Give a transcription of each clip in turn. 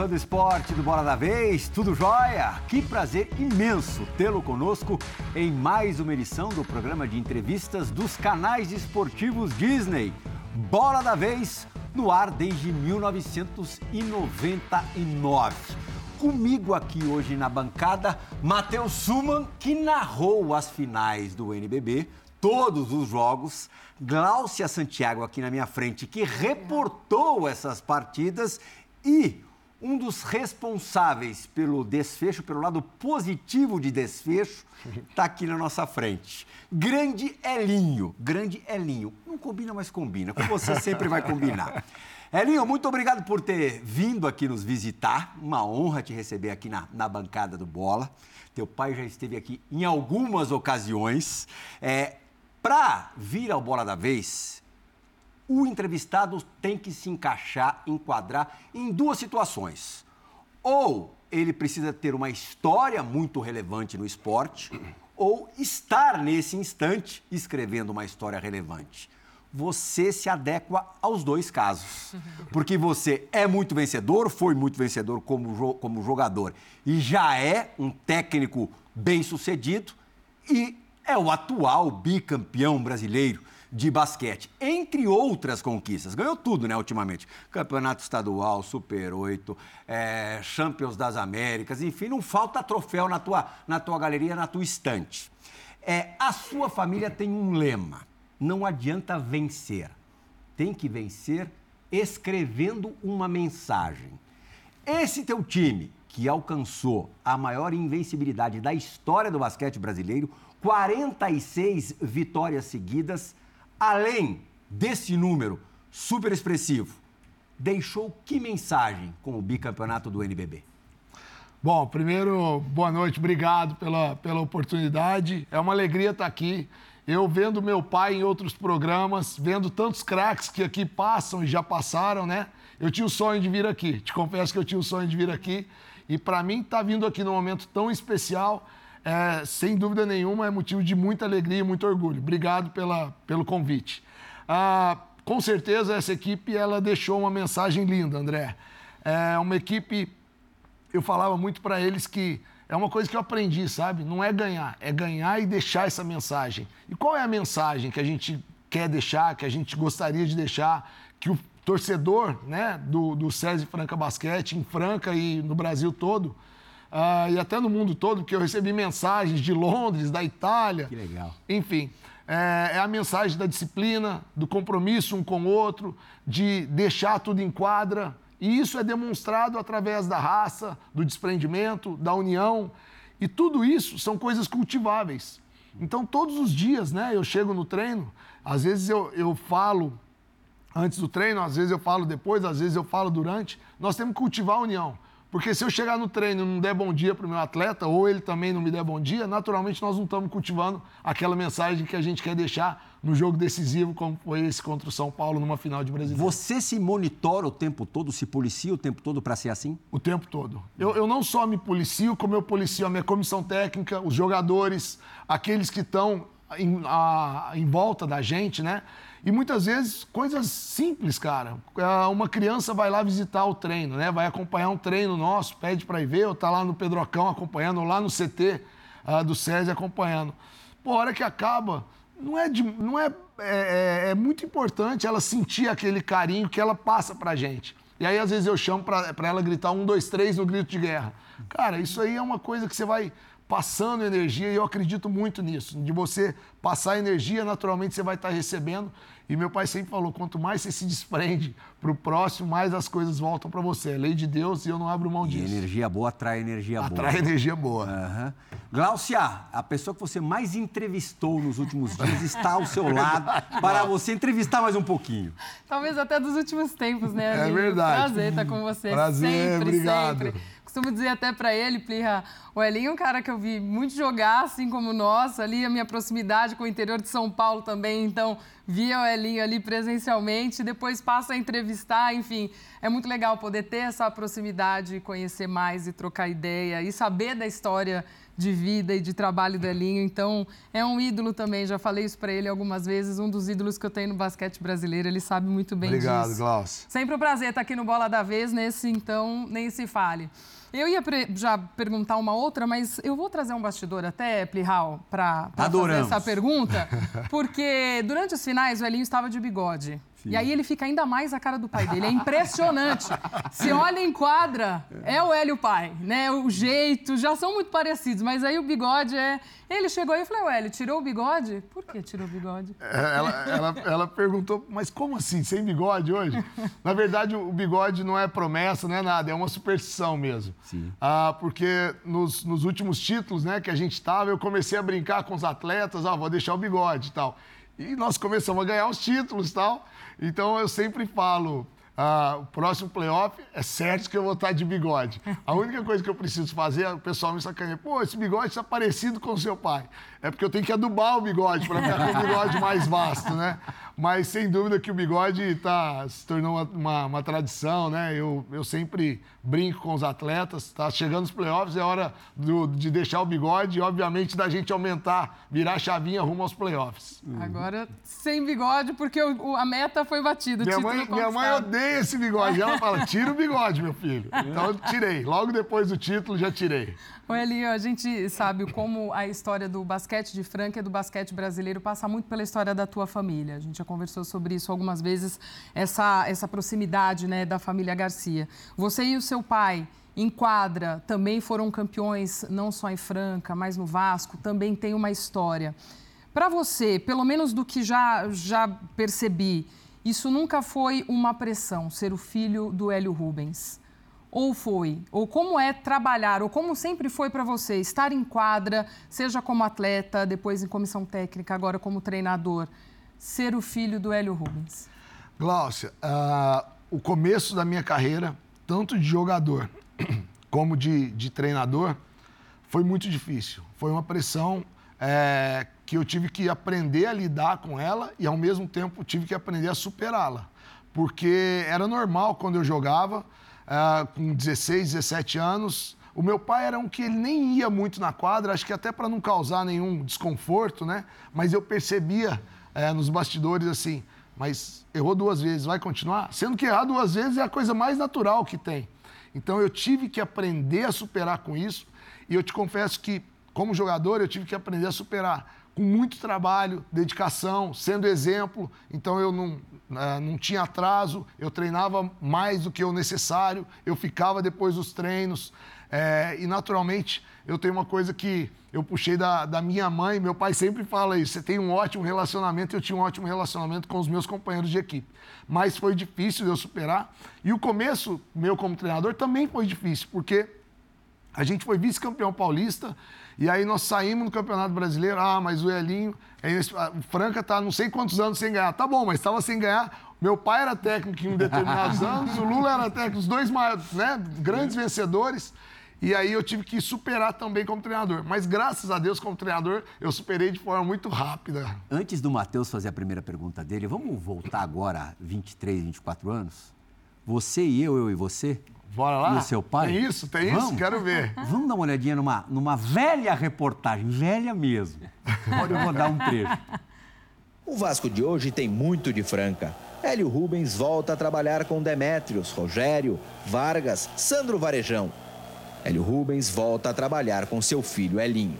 Fã do esporte do Bola da Vez, tudo jóia? Que prazer imenso tê-lo conosco em mais uma edição do programa de entrevistas dos canais esportivos Disney. Bola da Vez, no ar desde 1999. Comigo aqui hoje na bancada, Matheus Suman, que narrou as finais do NBB, todos os jogos. Gláucia Santiago aqui na minha frente, que reportou essas partidas e um dos responsáveis pelo desfecho, pelo lado positivo de desfecho, está aqui na nossa frente. Grande Elinho, grande Elinho. Não combina, mas combina. Com você sempre vai combinar. Elinho, muito obrigado por ter vindo aqui nos visitar. Uma honra te receber aqui na, na bancada do Bola. Teu pai já esteve aqui em algumas ocasiões. É, Para vir ao Bola da Vez, o entrevistado tem que se encaixar, enquadrar em duas situações. Ou ele precisa ter uma história muito relevante no esporte, ou estar nesse instante escrevendo uma história relevante. Você se adequa aos dois casos. Porque você é muito vencedor, foi muito vencedor como, como jogador e já é um técnico bem sucedido e é o atual bicampeão brasileiro de basquete, entre outras conquistas. Ganhou tudo, né, ultimamente. Campeonato Estadual, Super 8, é, Champions das Américas, enfim, não falta troféu na tua, na tua galeria, na tua estante. É, a sua família tem um lema: não adianta vencer, tem que vencer escrevendo uma mensagem. Esse teu time, que alcançou a maior invencibilidade da história do basquete brasileiro, 46 vitórias seguidas, além desse número super expressivo, deixou que mensagem com o bicampeonato do NBB? Bom, primeiro, boa noite, obrigado pela, pela oportunidade. É uma alegria estar aqui. Eu vendo meu pai em outros programas, vendo tantos craques que aqui passam e já passaram, né? Eu tinha o sonho de vir aqui. Te confesso que eu tinha o sonho de vir aqui. E para mim, estar tá vindo aqui num momento tão especial é, sem dúvida nenhuma, é motivo de muita alegria e muito orgulho. Obrigado pela, pelo convite. Ah, com certeza, essa equipe ela deixou uma mensagem linda, André. É uma equipe, eu falava muito para eles que é uma coisa que eu aprendi, sabe? Não é ganhar, é ganhar e deixar essa mensagem. E qual é a mensagem que a gente quer deixar, que a gente gostaria de deixar, que o torcedor né, do, do César Franca Basquete, em Franca e no Brasil todo, uh, e até no mundo todo, porque eu recebi mensagens de Londres, da Itália. Que legal. Enfim, é, é a mensagem da disciplina, do compromisso um com o outro, de deixar tudo em quadra. E isso é demonstrado através da raça, do desprendimento, da união. E tudo isso são coisas cultiváveis. Então, todos os dias, né, eu chego no treino, às vezes eu, eu falo antes do treino, às vezes eu falo depois, às vezes eu falo durante. Nós temos que cultivar a união. Porque se eu chegar no treino e não der bom dia para o meu atleta, ou ele também não me der bom dia, naturalmente nós não estamos cultivando aquela mensagem que a gente quer deixar no jogo decisivo, como foi esse contra o São Paulo numa final de Brasileiro. Você se monitora o tempo todo, se policia o tempo todo para ser assim? O tempo todo. Eu, eu não só me policio, como eu policio a minha comissão técnica, os jogadores, aqueles que estão em, a, em volta da gente, né? E muitas vezes coisas simples, cara. É, uma criança vai lá visitar o treino, né? Vai acompanhar um treino nosso, pede para ir ver, ou tá lá no Pedrocão acompanhando, ou lá no CT uh, ah, do SESI acompanhando. Pô, a hora que acaba, não é, de, não é, é, é, é muito importante ela sentir aquele carinho que ela passa pra gente. E aí, às vezes, eu chamo para ela gritar um, dois, três no grito de guerra. Cara, isso aí é uma coisa que você vai passando energia, e eu acredito muito nisso. De você passar energia, naturalmente você vai estar recebendo. E meu pai sempre falou: quanto mais você se desprende para o próximo, mais as coisas voltam para você. É lei de Deus e eu não abro mão disso. E energia boa atrai energia atrai boa. Atrai energia boa. Uhum. Glaucia, a pessoa que você mais entrevistou nos últimos dias está ao seu lado para você entrevistar mais um pouquinho. Talvez até dos últimos tempos, né? É verdade. Prazer estar com você. Prazer, sempre, obrigado. sempre costumo dizer até para ele, Plirra, o Elinho é um cara que eu vi muito jogar, assim como nós, ali a minha proximidade com o interior de São Paulo também, então via o Elinho ali presencialmente, depois passa a entrevistar, enfim, é muito legal poder ter essa proximidade, conhecer mais e trocar ideia e saber da história de vida e de trabalho do Elinho. Então, é um ídolo também. Já falei isso para ele algumas vezes. Um dos ídolos que eu tenho no basquete brasileiro. Ele sabe muito bem Obrigado, disso. Obrigado, Glaucio. Sempre um prazer estar aqui no Bola da Vez. Nesse, então, nem se fale. Eu ia já perguntar uma outra, mas eu vou trazer um bastidor até, Plihal, para fazer essa pergunta, porque durante os finais o Elinho estava de bigode. Sim. E aí ele fica ainda mais a cara do pai dele. É impressionante. Se olha em quadra, é o Hélio pai, né? O jeito, já são muito parecidos, mas aí o bigode é. Ele chegou aí e falou: Hélio, tirou o bigode? Por que tirou o bigode? É, ela, ela, ela, perguntou, mas como assim, sem bigode hoje? Na verdade, o bigode não é promessa, não é nada, é uma superstição mesmo. Sim. Ah, porque nos, nos últimos títulos né, que a gente estava, eu comecei a brincar com os atletas, ah, vou deixar o bigode e tal. E nós começamos a ganhar os títulos e tal. Então eu sempre falo, ah, o próximo playoff é certo que eu vou estar de bigode. A única coisa que eu preciso fazer, o pessoal me sacaneia, pô, esse bigode está parecido com o seu pai. É porque eu tenho que adubar o bigode para ficar com o bigode mais vasto, né? Mas sem dúvida que o bigode tá, se tornou uma, uma, tradição, né? Eu, eu sempre brinco com os atletas, tá chegando os playoffs, é hora do, de deixar o bigode e, obviamente, da gente aumentar, virar a chavinha rumo aos playoffs. Agora, sem bigode, porque o, a meta foi batida. Minha mãe, minha mãe odeia esse bigode. Ela fala, tira o bigode, meu filho. Então, eu tirei. Logo depois do título, já tirei. O Elinho, a gente sabe como a história do basquete de Franca e do basquete brasileiro passa muito pela história da tua família. A gente já conversou sobre isso algumas vezes, essa, essa proximidade né, da família Garcia. Você e o seu pai, em quadra, também foram campeões, não só em Franca, mas no Vasco, também tem uma história. Para você, pelo menos do que já, já percebi, isso nunca foi uma pressão, ser o filho do Hélio Rubens? Ou foi? Ou como é trabalhar? Ou como sempre foi para você estar em quadra, seja como atleta, depois em comissão técnica, agora como treinador, ser o filho do Hélio Rubens? Glaucia, uh, o começo da minha carreira, tanto de jogador como de, de treinador, foi muito difícil. Foi uma pressão é, que eu tive que aprender a lidar com ela e, ao mesmo tempo, tive que aprender a superá-la. Porque era normal quando eu jogava uh, com 16, 17 anos. O meu pai era um que ele nem ia muito na quadra, acho que até para não causar nenhum desconforto, né? Mas eu percebia uh, nos bastidores assim, mas errou duas vezes, vai continuar? Sendo que errar duas vezes é a coisa mais natural que tem. Então eu tive que aprender a superar com isso e eu te confesso que, como jogador, eu tive que aprender a superar com muito trabalho, dedicação, sendo exemplo. Então eu não, não tinha atraso, eu treinava mais do que o necessário, eu ficava depois dos treinos. É, e naturalmente eu tenho uma coisa que eu puxei da, da minha mãe, meu pai sempre fala isso: você tem um ótimo relacionamento, eu tinha um ótimo relacionamento com os meus companheiros de equipe. Mas foi difícil de eu superar. E o começo meu como treinador também foi difícil, porque a gente foi vice-campeão paulista e aí nós saímos no Campeonato Brasileiro. Ah, mas o Elinho, o Franca tá não sei quantos anos sem ganhar. Tá bom, mas estava sem ganhar. Meu pai era técnico em determinados anos, o Lula era técnico, os dois maiores, né, grandes vencedores. E aí eu tive que superar também como treinador. Mas graças a Deus, como treinador, eu superei de forma muito rápida. Antes do Matheus fazer a primeira pergunta dele, vamos voltar agora 23, 24 anos? Você e eu, eu e você? Bora lá? E o seu pai? Tem isso, tem Vamos? isso, quero ver. Vamos dar uma olhadinha numa, numa velha reportagem, velha mesmo. Pode rodar um trecho. O Vasco de hoje tem muito de franca. Hélio Rubens volta a trabalhar com Demétrios, Rogério, Vargas, Sandro Varejão. Hélio Rubens volta a trabalhar com seu filho Elinho.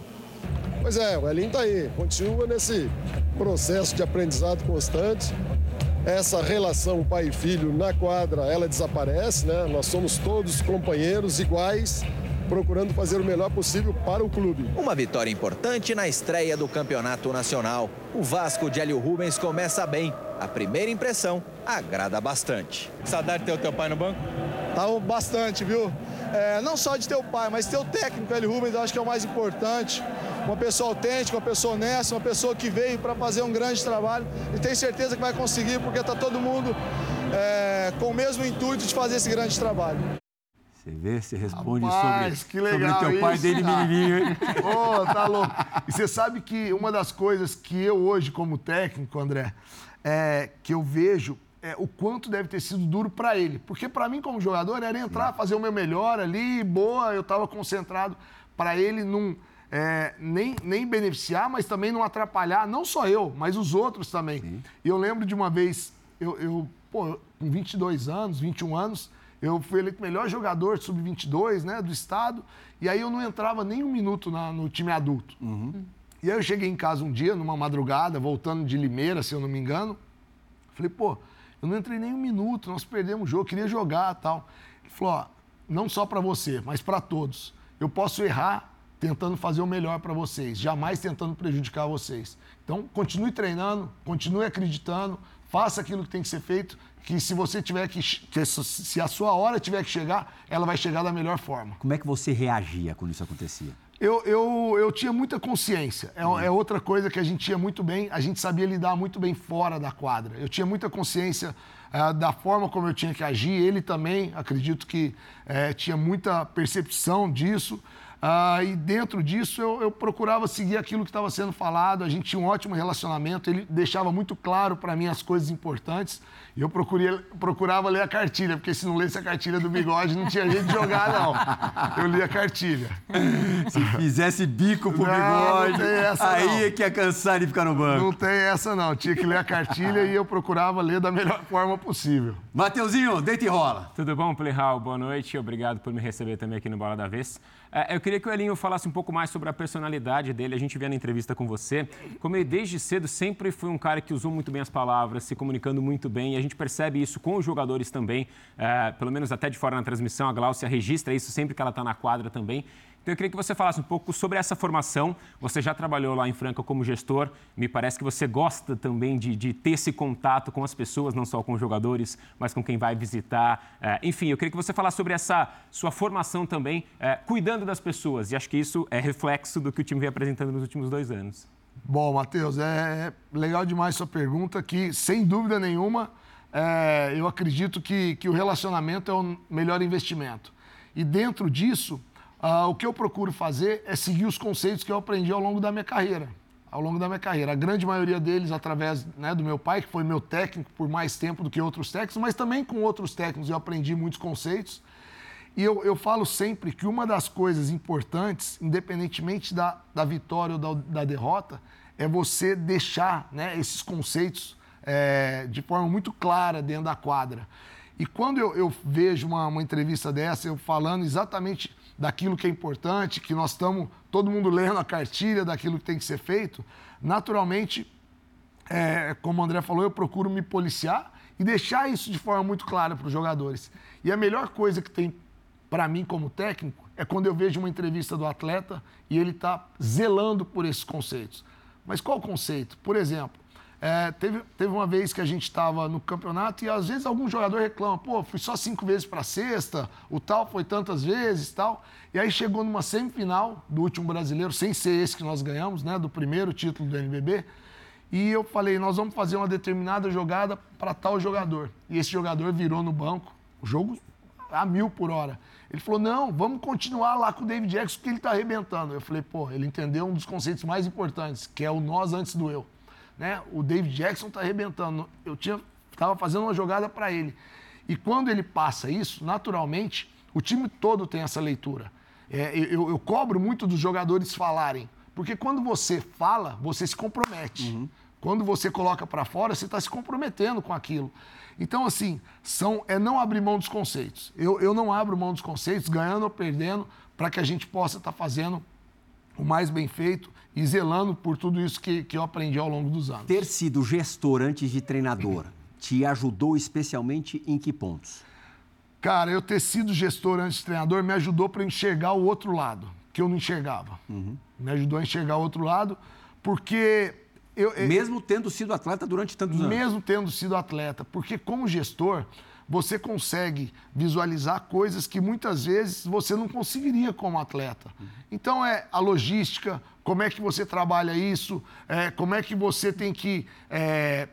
Pois é, o Elinho está aí, continua nesse processo de aprendizado constante essa relação pai e filho na quadra, ela desaparece, né? Nós somos todos companheiros iguais, procurando fazer o melhor possível para o clube. Uma vitória importante na estreia do Campeonato Nacional. O Vasco de Hélio Rubens começa bem. A primeira impressão agrada bastante. Saudade de ter o teu pai no banco? Tá bastante, viu? É, não só de teu pai, mas teu técnico, Hélio Rubens, eu acho que é o mais importante uma pessoa autêntica, uma pessoa honesta, uma pessoa que veio para fazer um grande trabalho e tem certeza que vai conseguir, porque está todo mundo é, com o mesmo intuito de fazer esse grande trabalho. Você vê, você responde Rapaz, sobre, que legal sobre teu pai isso, dele menininho, hein? Ô, oh, tá louco. E você sabe que uma das coisas que eu hoje, como técnico, André, é, que eu vejo é, o quanto deve ter sido duro para ele. Porque para mim, como jogador, era entrar, fazer o meu melhor ali, boa, eu estava concentrado. Para ele, não é, nem, nem beneficiar, mas também não atrapalhar, não só eu, mas os outros também. Sim. E eu lembro de uma vez, eu, eu pô, com 22 anos, 21 anos, eu fui eleito melhor jogador sub-22 né, do estado, e aí eu não entrava nem um minuto na, no time adulto. Uhum. E aí eu cheguei em casa um dia, numa madrugada, voltando de Limeira, se eu não me engano, falei, pô, eu não entrei nem um minuto, nós perdemos o jogo, queria jogar tal. Ele falou, ó, não só para você, mas para todos. Eu posso errar tentando fazer o melhor para vocês, jamais tentando prejudicar vocês. Então, continue treinando, continue acreditando, faça aquilo que tem que ser feito, que se você tiver que, que se a sua hora tiver que chegar, ela vai chegar da melhor forma. Como é que você reagia quando isso acontecia? Eu, eu, eu tinha muita consciência. É, é, outra coisa que a gente tinha muito bem, a gente sabia lidar muito bem fora da quadra. Eu tinha muita consciência é, da forma como eu tinha que agir. Ele também, acredito que é, tinha muita percepção disso. Ah, e dentro disso eu, eu procurava seguir aquilo que estava sendo falado. A gente tinha um ótimo relacionamento. Ele deixava muito claro para mim as coisas importantes. E eu procurava ler a cartilha, porque se não lesse a cartilha do bigode, não tinha jeito de jogar, não. Eu lia a cartilha. Se fizesse bico pro não, bigode, não essa, aí não. é que ia cansar de ficar no banco. Não tem essa, não. Tinha que ler a cartilha e eu procurava ler da melhor forma possível. Mateuzinho, deita e rola. Tudo bom, Playhall? Boa noite. Obrigado por me receber também aqui no Bola da Vez. É, eu queria que o Elinho falasse um pouco mais sobre a personalidade dele. A gente vê na entrevista com você como ele, desde cedo, sempre foi um cara que usou muito bem as palavras, se comunicando muito bem. E a gente percebe isso com os jogadores também, é, pelo menos até de fora na transmissão. A Glaucia registra isso sempre que ela está na quadra também. Então eu queria que você falasse um pouco sobre essa formação. Você já trabalhou lá em Franca como gestor. Me parece que você gosta também de, de ter esse contato com as pessoas, não só com os jogadores, mas com quem vai visitar. É, enfim, eu queria que você falasse sobre essa sua formação também, é, cuidando das pessoas. E acho que isso é reflexo do que o time vem apresentando nos últimos dois anos. Bom, Matheus, é legal demais sua pergunta, que sem dúvida nenhuma é, eu acredito que, que o relacionamento é o melhor investimento. E dentro disso, Uh, o que eu procuro fazer é seguir os conceitos que eu aprendi ao longo da minha carreira. Ao longo da minha carreira. A grande maioria deles através né, do meu pai, que foi meu técnico por mais tempo do que outros técnicos, mas também com outros técnicos eu aprendi muitos conceitos. E eu, eu falo sempre que uma das coisas importantes, independentemente da, da vitória ou da, da derrota, é você deixar né, esses conceitos é, de forma muito clara dentro da quadra. E quando eu, eu vejo uma, uma entrevista dessa, eu falando exatamente daquilo que é importante, que nós estamos, todo mundo lendo a cartilha daquilo que tem que ser feito, naturalmente, é, como o André falou, eu procuro me policiar e deixar isso de forma muito clara para os jogadores. E a melhor coisa que tem para mim como técnico é quando eu vejo uma entrevista do atleta e ele está zelando por esses conceitos. Mas qual conceito? Por exemplo, é, teve, teve uma vez que a gente estava no campeonato e às vezes algum jogador reclama, pô, fui só cinco vezes para sexta, o tal foi tantas vezes tal. E aí chegou numa semifinal do último brasileiro, sem ser esse que nós ganhamos, né, do primeiro título do NBB. E eu falei, nós vamos fazer uma determinada jogada para tal jogador. E esse jogador virou no banco, o jogo a mil por hora. Ele falou, não, vamos continuar lá com o David Jackson, porque ele está arrebentando. Eu falei, pô, ele entendeu um dos conceitos mais importantes, que é o nós antes do eu né? O David Jackson está arrebentando. Eu tinha estava fazendo uma jogada para ele. E quando ele passa isso, naturalmente, o time todo tem essa leitura. É, eu, eu, cobro muito dos jogadores falarem, porque quando você fala, você se compromete. Uhum. Quando você coloca para fora, você está se comprometendo com aquilo. Então, assim, são, é não abrir mão dos conceitos. Eu, eu não abro mão dos conceitos, ganhando ou perdendo, para que a gente possa estar tá fazendo o mais bem feito e zelando por tudo isso que, que eu aprendi ao longo dos anos. Ter sido gestor antes de treinador te ajudou especialmente em que pontos? Cara, eu ter sido gestor antes de treinador me ajudou para enxergar o outro lado, que eu não enxergava. Uhum. Me ajudou a enxergar o outro lado, porque. Eu, mesmo tendo sido atleta durante tantos mesmo anos? Mesmo tendo sido atleta, porque como gestor, você consegue visualizar coisas que muitas vezes você não conseguiria como atleta. Uhum. Então é a logística, como é que você trabalha isso, é, como é que você tem que é,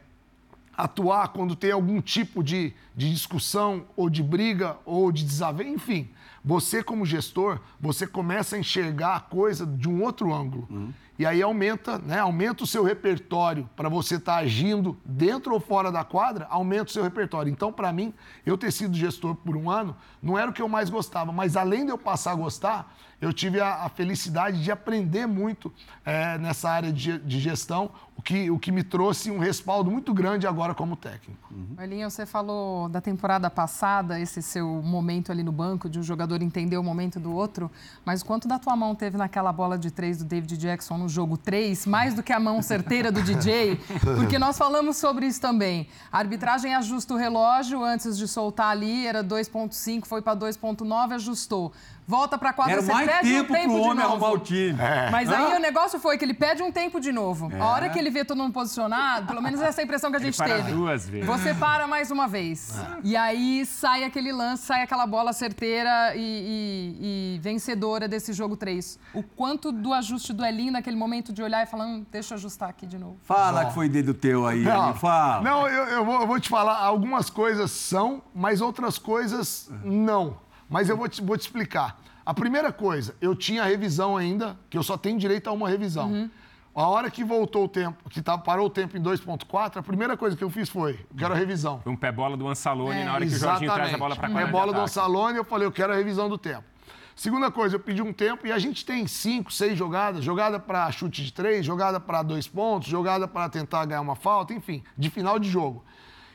atuar quando tem algum tipo de, de discussão ou de briga ou de desavença, enfim. Você como gestor, você começa a enxergar a coisa de um outro ângulo. Uhum. E aí aumenta, né? Aumenta o seu repertório para você estar tá agindo dentro ou fora da quadra, aumenta o seu repertório. Então, para mim, eu ter sido gestor por um ano não era o que eu mais gostava, mas além de eu passar a gostar, eu tive a, a felicidade de aprender muito é, nessa área de, de, gestão, o que, o que me trouxe um respaldo muito grande agora como técnico. Uhum. Você falou da temporada passada, esse seu momento ali no banco, de um jogador entender o momento do outro, mas quanto da tua mão teve naquela bola de três do David Jackson no jogo 3, mais do que a mão certeira do DJ? Porque nós falamos sobre isso também. A arbitragem ajusta o relógio antes de soltar ali, era 2.5, foi para 2.9, ajustou volta para quadra, Era você mais pede tempo um tempo pro de homem novo. arrumar o time. É. Mas aí o negócio foi que ele pede um tempo de novo. É. A hora que ele vê todo mundo posicionado, pelo menos essa é a impressão que a gente ele para teve. duas vezes. Você para mais uma vez. É. E aí sai aquele lance, sai aquela bola certeira e, e, e, vencedora desse jogo 3. O quanto do ajuste do Elinho naquele momento de olhar e falar, hum, deixa eu ajustar aqui de novo. Fala que foi dedo teu aí, não, Elinho, fala. Não, eu, eu, vou, eu vou te falar, algumas coisas são, mas outras coisas não. Mas eu vou te, vou te explicar. A primeira coisa, eu tinha revisão ainda, que eu só tenho direito a uma revisão. Uhum. A hora que voltou o tempo, que tá, parou o tempo em 2.4, a primeira coisa que eu fiz foi, quero a revisão. Foi um pé bola do Ansalone é. na hora que Exatamente. o Jorginho traz a bola para cá. Um pé bola do Ansalone, eu falei, eu quero a revisão do tempo. Segunda coisa, eu pedi um tempo e a gente tem cinco, seis jogadas, jogada para chute de três, jogada para dois pontos, jogada para tentar ganhar uma falta, enfim, de final de jogo.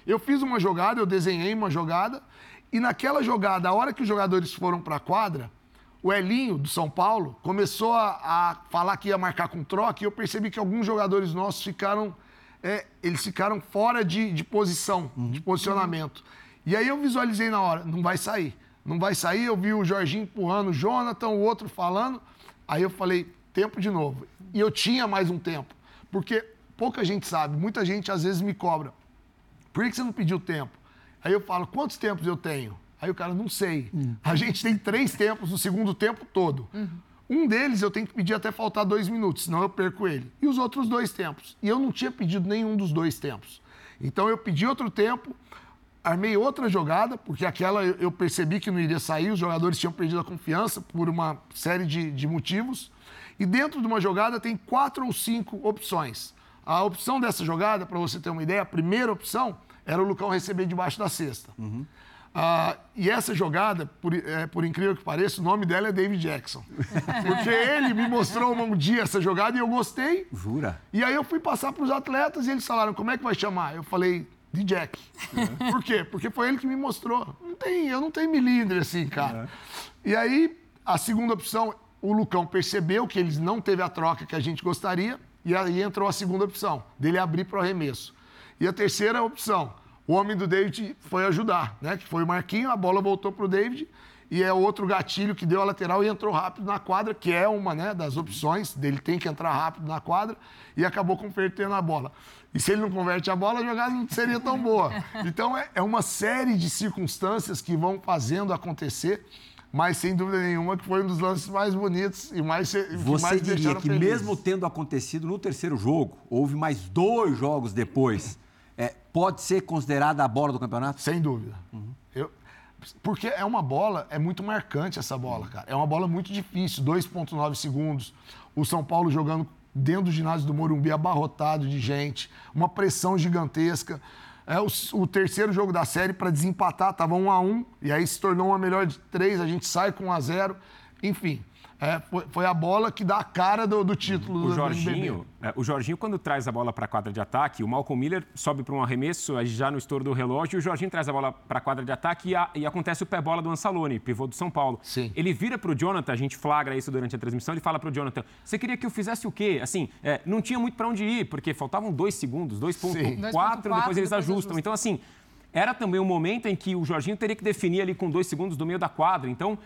Eu fiz uma jogada, eu desenhei uma jogada e naquela jogada, a hora que os jogadores foram para a quadra, o Elinho, do São Paulo, começou a, a, falar que ia marcar com troca e eu percebi que alguns jogadores nossos ficaram, é, eles ficaram fora de, de posição, uhum. de posicionamento. E aí eu visualizei na hora, não vai sair. Não vai sair, eu vi o Jorginho empurrando, o Jonathan, o outro falando. Aí eu falei, tempo de novo. E eu tinha mais um tempo. Porque pouca gente sabe, muita gente às vezes me cobra. Por que você não pediu tempo? Aí eu falo, quantos tempos eu tenho? Aí o cara, não sei. Uhum. A gente tem três tempos no segundo tempo todo. Uhum. Um deles eu tenho que pedir até faltar dois minutos, senão eu perco ele. E os outros dois tempos. E eu não tinha pedido nenhum dos dois tempos. Então eu pedi outro tempo, armei outra jogada, porque aquela eu percebi que não iria sair, os jogadores tinham perdido a confiança por uma série de, de motivos. E dentro de uma jogada tem quatro ou cinco opções. A opção dessa jogada, para você ter uma ideia, a primeira opção era o Lucão receber debaixo da cesta. Uhum. Ah, e essa jogada, por, é, por, incrível que pareça, o nome dela é David Jackson. Porque ele me mostrou um dia essa jogada e eu gostei. Jura? E aí eu fui passar para os atletas e eles falaram, como é que vai chamar? Eu falei, de Jack. É. Por quê? Porque foi ele que me mostrou. Não tem, eu não tenho milímetro assim, cara. É. E aí, a segunda opção, o Lucão percebeu que eles não teve a troca que a gente gostaria e aí entrou a segunda opção, dele abrir para o arremesso. E a terceira opção, o homem do David foi ajudar, né? Que foi o Marquinho, a bola voltou para o David e é outro gatilho que deu a lateral e entrou rápido na quadra, que é uma né, das opções dele tem que entrar rápido na quadra e acabou convertendo a bola. E se ele não converte a bola, a jogada não seria tão boa. Então é, é uma série de circunstâncias que vão fazendo acontecer mas sem dúvida nenhuma que foi um dos lances mais bonitos e mais que Você mais diria que mesmo tendo acontecido no terceiro jogo, houve mais dois jogos depois, é, pode ser considerada a bola do campeonato? Sem dúvida. Uhum. Eu, porque é uma bola, é muito marcante essa bola, cara. É uma bola muito difícil, 2,9 segundos. O São Paulo jogando dentro do ginásio do Morumbi, abarrotado de gente, uma pressão gigantesca. É o, o terceiro jogo da série para desempatar, estava 1 a 1 e aí se tornou uma melhor de três, a gente sai com 1 a 0 Enfim, é, foi, foi, a bola que dá a cara do, do título o do Jorginho, é, o Jorginho, quando traz a bola para a quadra de ataque, o Malcolm Miller sobe para um arremesso já no estouro do relógio, e o Jorginho traz a bola para a quadra de ataque e, a, e, acontece o pé bola do Ansalone, pivô do São Paulo. Sim. Ele vira para o Jonathan, a gente flagra isso durante a transmissão, ele fala para o Jonathan: você queria que eu fizesse o quê? Assim, é, não tinha muito para onde ir, porque faltavam dois segundos, 2,4, depois eles ajustam. Então, assim, era também um momento em que o Jorginho teria que definir ali com dois segundos do meio da quadra. Então,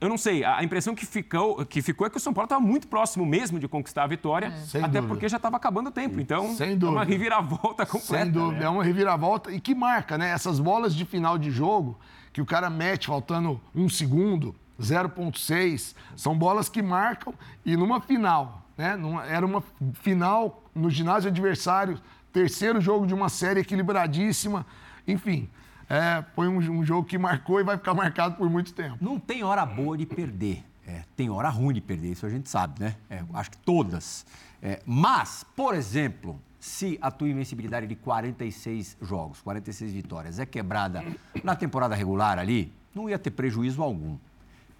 eu não sei, a impressão que ficou, que ficou é que o São Paulo estava muito próximo mesmo de conquistar a vitória, é. até dúvida. porque já estava acabando o tempo. Então, Sem é uma reviravolta completa. Sem dúvida, né? é uma reviravolta e que marca, né? Essas bolas de final de jogo que o cara mete faltando um segundo, 0,6, são bolas que marcam e numa final, né? Numa, era uma final no ginásio adversário, terceiro jogo de uma série equilibradíssima, enfim. É, foi um, um, jogo que marcou e vai ficar marcado por muito tempo. Não tem hora boa de perder. É, tem hora ruim de perder, isso a gente sabe, né? É, acho que todas. É, mas, por exemplo, se a tua invencibilidade de 46 jogos, 46 vitórias, é quebrada na temporada regular ali, não ia ter prejuízo algum.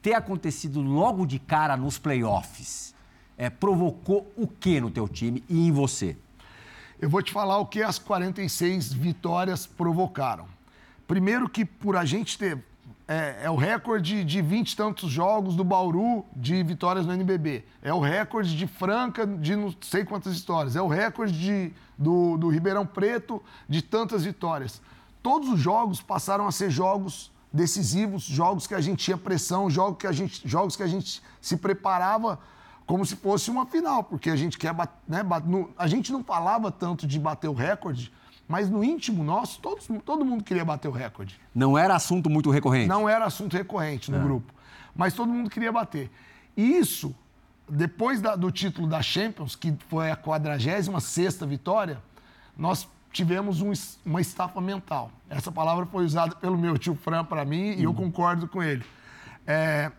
Ter acontecido logo de cara nos playoffs é, provocou o que no teu time e em você? Eu vou te falar o que as 46 vitórias provocaram. Primeiro que por a gente ter é, é, o recorde de 20 e tantos jogos do Bauru de vitórias no NBB. É o recorde de Franca de não sei quantas vitórias. É o recorde de, do, do Ribeirão Preto de tantas vitórias. Todos os jogos passaram a ser jogos decisivos, jogos que a gente tinha pressão, jogos que a gente, jogos que a gente se preparava como se fosse uma final, porque a gente quer né, a gente não falava tanto de bater o recorde, mas no íntimo nosso, todos, todo mundo queria bater o recorde. Não era assunto muito recorrente? Não era assunto recorrente no é. grupo. Mas todo mundo queria bater. E isso, depois da, do título da Champions, que foi a 46 vitória, nós tivemos um, uma estafa mental. Essa palavra foi usada pelo meu tio Fran para mim uhum. e eu uhum. concordo com ele. É,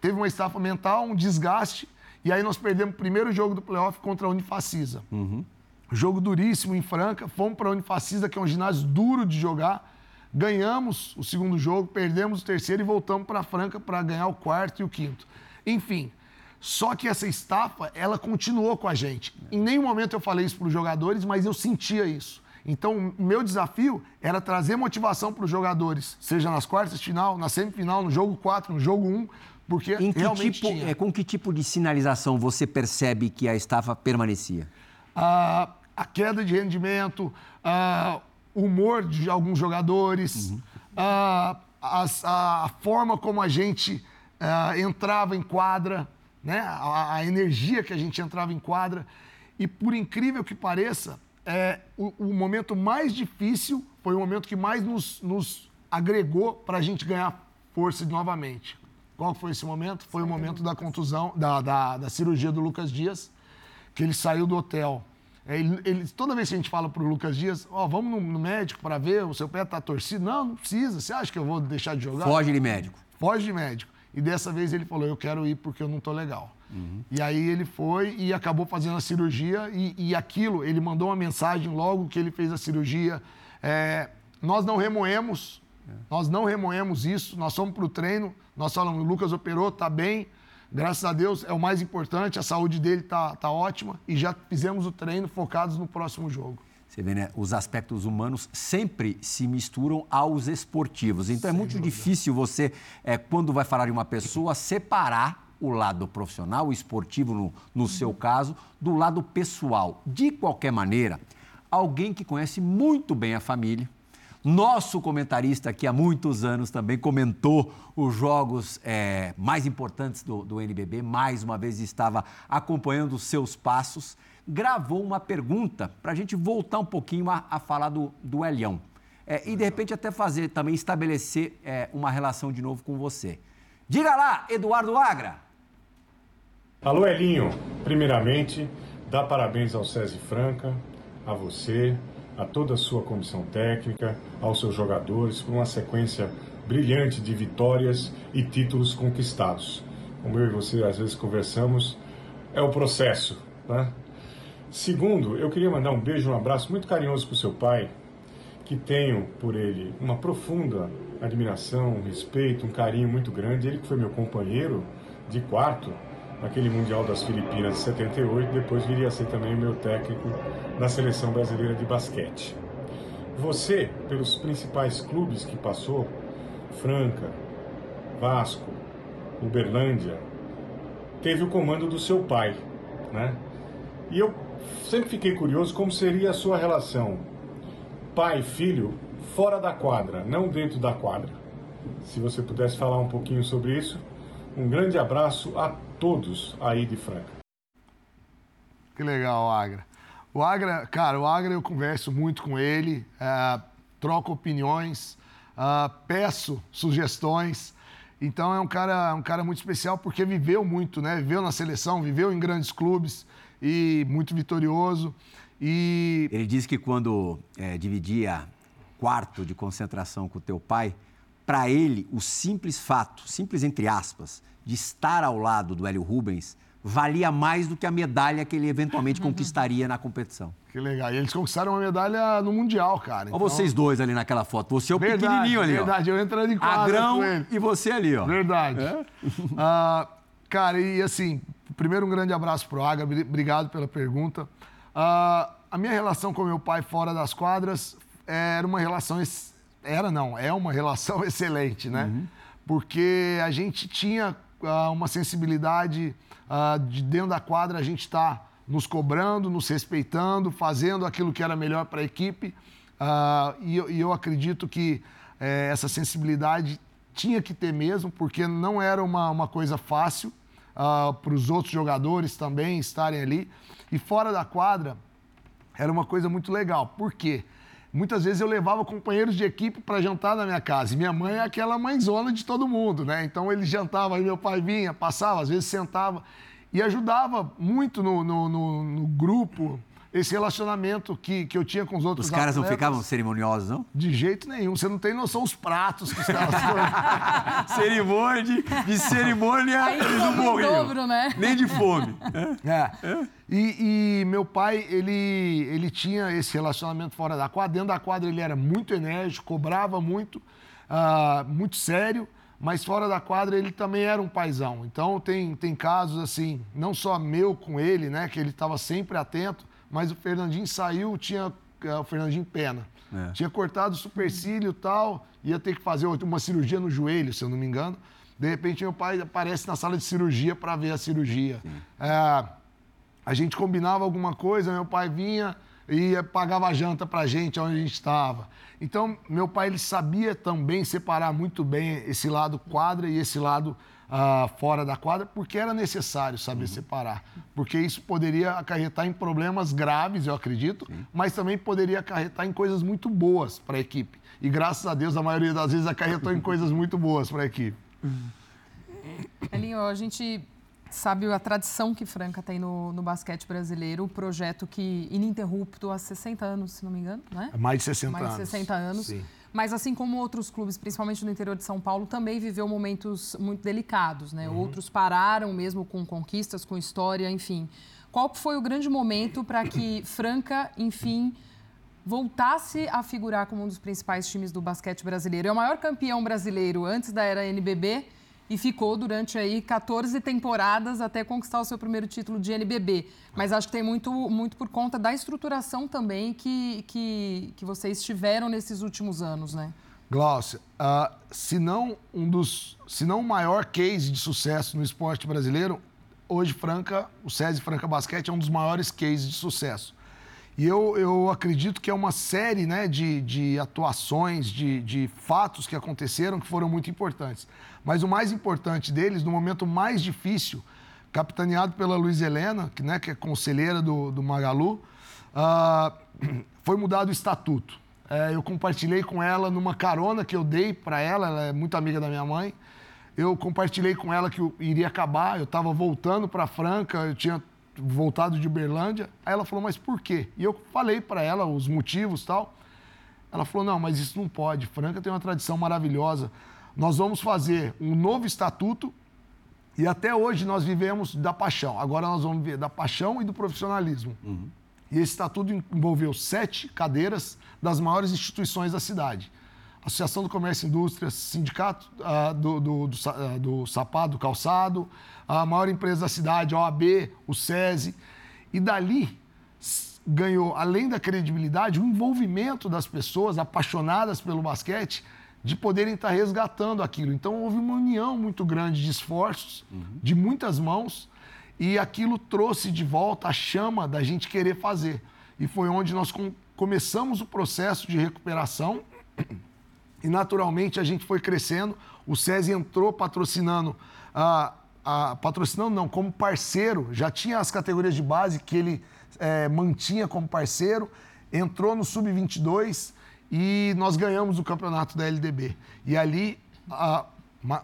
teve uma estafa mental, um desgaste, e aí nós perdemos o primeiro jogo do playoff contra a Unifacisa. Uhum. Jogo duríssimo em Franca. Fomos para a Unifacisa, que é um ginásio duro de jogar. Ganhamos o segundo jogo, perdemos o terceiro e voltamos para Franca para ganhar o quarto e o quinto. Enfim, só que essa estafa, ela continuou com a gente. Em nenhum momento eu falei isso para os jogadores, mas eu sentia isso. Então, o meu desafio era trazer motivação para os jogadores, seja nas quartas de final, na semifinal, no jogo 4, no jogo 1, porque em que realmente tipo, tinha. É, com que tipo de sinalização você percebe que a estafa permanecia? Ah, a queda de rendimento, o humor de alguns jogadores, uhum. a, a, a, forma como a gente entrava em quadra, né? A, a, energia que a gente entrava em quadra. E por incrível que pareça, é, o, o momento mais difícil foi o momento que mais nos, nos agregou para a gente ganhar força novamente. Qual foi esse momento? Foi o momento da contusão, da, da, da cirurgia do Lucas Dias, que ele saiu do hotel é, ele, toda vez que a gente fala para o Lucas Dias, ó, oh, vamos no, no médico para ver, o seu pé está torcido. Não, não precisa. Você acha que eu vou deixar de jogar? Foge de médico. Foge de médico. E dessa vez ele falou, eu quero ir porque eu não estou legal. Uhum. E aí ele foi e acabou fazendo a cirurgia e, e, aquilo, ele mandou uma mensagem logo que ele fez a cirurgia. É, nós não remoemos, é. nós não remoemos isso, nós fomos para o treino, nós falamos, o Lucas operou, está bem, Graças a Deus é o mais importante, a saúde dele está tá ótima e já fizemos o treino focados no próximo jogo. Você vê, né? Os aspectos humanos sempre se misturam aos esportivos. Então é muito difícil você, é, quando vai falar de uma pessoa, separar o lado profissional, o esportivo no, no seu caso, do lado pessoal. De qualquer maneira, alguém que conhece muito bem a família, nosso comentarista aqui há muitos anos também comentou os jogos é, mais importantes do, do NBB, mais uma vez estava acompanhando os seus passos. Gravou uma pergunta para a gente voltar um pouquinho a, a falar do, do Elião. É, e de repente até fazer, também estabelecer é, uma relação de novo com você. Diga lá, Eduardo Agra. Alô, Elinho. Primeiramente, dá parabéns ao César Franca, a você, a toda a sua comissão técnica, aos seus jogadores, por uma sequência brilhante de vitórias e títulos conquistados. Como eu e você às vezes conversamos, é o processo. Né? Segundo, eu queria mandar um beijo, um abraço muito carinhoso para o seu pai, que tenho por ele uma profunda admiração, um respeito, um carinho muito grande. Ele que foi meu companheiro de quarto naquele Mundial das Filipinas de 78, depois viria a ser também o meu técnico na seleção brasileira de basquete. Você, pelos principais clubes que passou, Franca, Vasco, Uberlândia, teve o comando do seu pai, né? E eu sempre fiquei curioso como seria a sua relação pai filho fora da quadra, não dentro da quadra. Se você pudesse falar um pouquinho sobre isso, um grande abraço a todos aí de Franca. Que legal, Agra. O Agra, cara, o Agra eu converso muito com ele, é, troco opiniões, é, peço sugestões. Então é um cara, um cara muito especial porque viveu muito, né? Viveu na seleção, viveu em grandes clubes e muito vitorioso. E ele disse que quando é, dividia quarto de concentração com o teu pai, para ele, o simples fato, simples entre aspas, de estar ao lado do Hélio Rubens valia mais do que a medalha que ele eventualmente conquistaria na competição. Que legal. E eles conquistaram uma medalha no Mundial, cara. Olha vocês dois ali naquela foto. Você é o Verdade, pequenininho ali, Verdade, eu entrando em quadra Agrão com ele. e você ali, ó. Verdade. Ah, cara, e assim, primeiro um grande abraço pro Aga, bri- obrigado pela pergunta. Ah, a minha relação com meu pai fora das quadras era uma relação. ex- Era não, é uma relação excelente, né? Porque a gente tinha uma sensibilidade ah, de dentro da quadra, a gente está nos cobrando, nos respeitando, fazendo aquilo que era melhor para a equipe. Ah, e, eu- acredito que eh, essa sensibilidade tinha que ter mesmo, porque não era uma, uma coisa fácil para os outros jogadores também estarem ali. E fora da quadra, era uma coisa muito legal. Por quê? Muitas vezes eu levava companheiros de equipe para jantar na minha casa. E minha mãe é aquela mãezona de todo mundo, né? Então ele jantava, aí meu pai vinha, passava, às vezes sentava. E ajudava muito no, no, no- no grupo, esse relacionamento que, que eu tinha com os outros Os caras não atletas. ficavam cerimoniosos, não? De jeito nenhum. Você não tem noção os pratos que os caras foram. cerimônia de, de cerimônia, Aí não dobro, né? Nem de fome. É. E, e meu pai, ele, ele tinha esse relacionamento fora da quadra. Dentro da quadra ele era muito enérgico, cobrava muito, ah, muito sério, mas fora da quadra ele também era um paizão. Então tem, tem casos assim, não só meu com ele, né, que ele estava sempre atento, mas o Fernandinho saiu, tinha ah, o Fernandinho Pena. É. Tinha cortado o supercílio e tal, ia ter que fazer uma cirurgia no joelho, se eu não me engano. De repente, meu pai aparece na sala de cirurgia para ver a cirurgia. É, a gente combinava alguma coisa, meu pai vinha e pagava a janta pra gente onde a gente estava. Então, meu pai ele sabia também separar muito bem esse lado quadra e esse lado ah, fora da quadra, porque era necessário saber separar. Porque isso poderia acarretar em problemas graves, eu acredito, mas também poderia acarretar em coisas muito boas para a equipe. E graças a Deus, a maioria das vezes acarretou em coisas muito boas para a equipe. Elinho, a gente sabe a tradição que Franca tem no, no basquete brasileiro, o projeto que ininterrupto há 60 anos, se não me engano, né? Mais de 60 Mais de anos. 60 anos. Sim. Mas assim como outros clubes, principalmente no interior de São Paulo, também viveu momentos muito delicados, né? Outros pararam mesmo com conquistas, com história, enfim. Qual foi o grande momento para que Franca, enfim, voltasse a figurar como um dos principais times do basquete brasileiro? É o maior campeão brasileiro antes da era NBB e ficou durante aí 14 temporadas até conquistar o seu primeiro título de NBB. Mas acho que tem muito, muito por conta da estruturação também que, que, que vocês tiveram nesses últimos anos, né? Glaucia, ah, se não um dos, se não o maior case de sucesso no esporte brasileiro, hoje Franca, o SESI Franca Basquete é um dos maiores cases de sucesso. E eu, eu acredito que é uma série né, de, de atuações, de, de fatos que aconteceram que foram muito importantes. Mas o mais importante deles, no momento mais difícil, capitaneado pela Luiz Helena, que, né, que é conselheira do, do Magalu, ah, foi mudado o estatuto. É, eu compartilhei com ela numa carona que eu dei para ela, ela é muito amiga da minha mãe. Eu compartilhei com ela que iria acabar, eu estava voltando para Franca, eu tinha voltado de Uberlândia. Aí ela falou, mas por quê? E eu falei para ela os motivos tal. Ela falou, não, mas isso não pode. Franca tem uma tradição maravilhosa. Nós vamos fazer um novo estatuto e até hoje nós vivemos da paixão. Agora nós vamos viver da paixão e do profissionalismo. E esse estatuto envolveu sete cadeiras das maiores instituições da cidade. Associação do Comércio e Indústria, Sindicato ah, do, do, do, ah, do Sapato, do Calçado, a maior empresa da cidade, a OAB, o SESI. E dali ganhou, além da credibilidade, o envolvimento das pessoas apaixonadas pelo basquete de poderem estar resgatando aquilo. Então houve uma união muito grande de esforços, de muitas mãos, e aquilo trouxe de volta a chama da gente querer fazer. E foi onde nós com- começamos o processo de recuperação e naturalmente a gente foi crescendo. O SESI entrou patrocinando, ah, ah, patrocinando não, como parceiro, já tinha as categorias de base que ele eh, mantinha como parceiro, entrou no Sub-22 e nós ganhamos o campeonato da LDB. E ali a-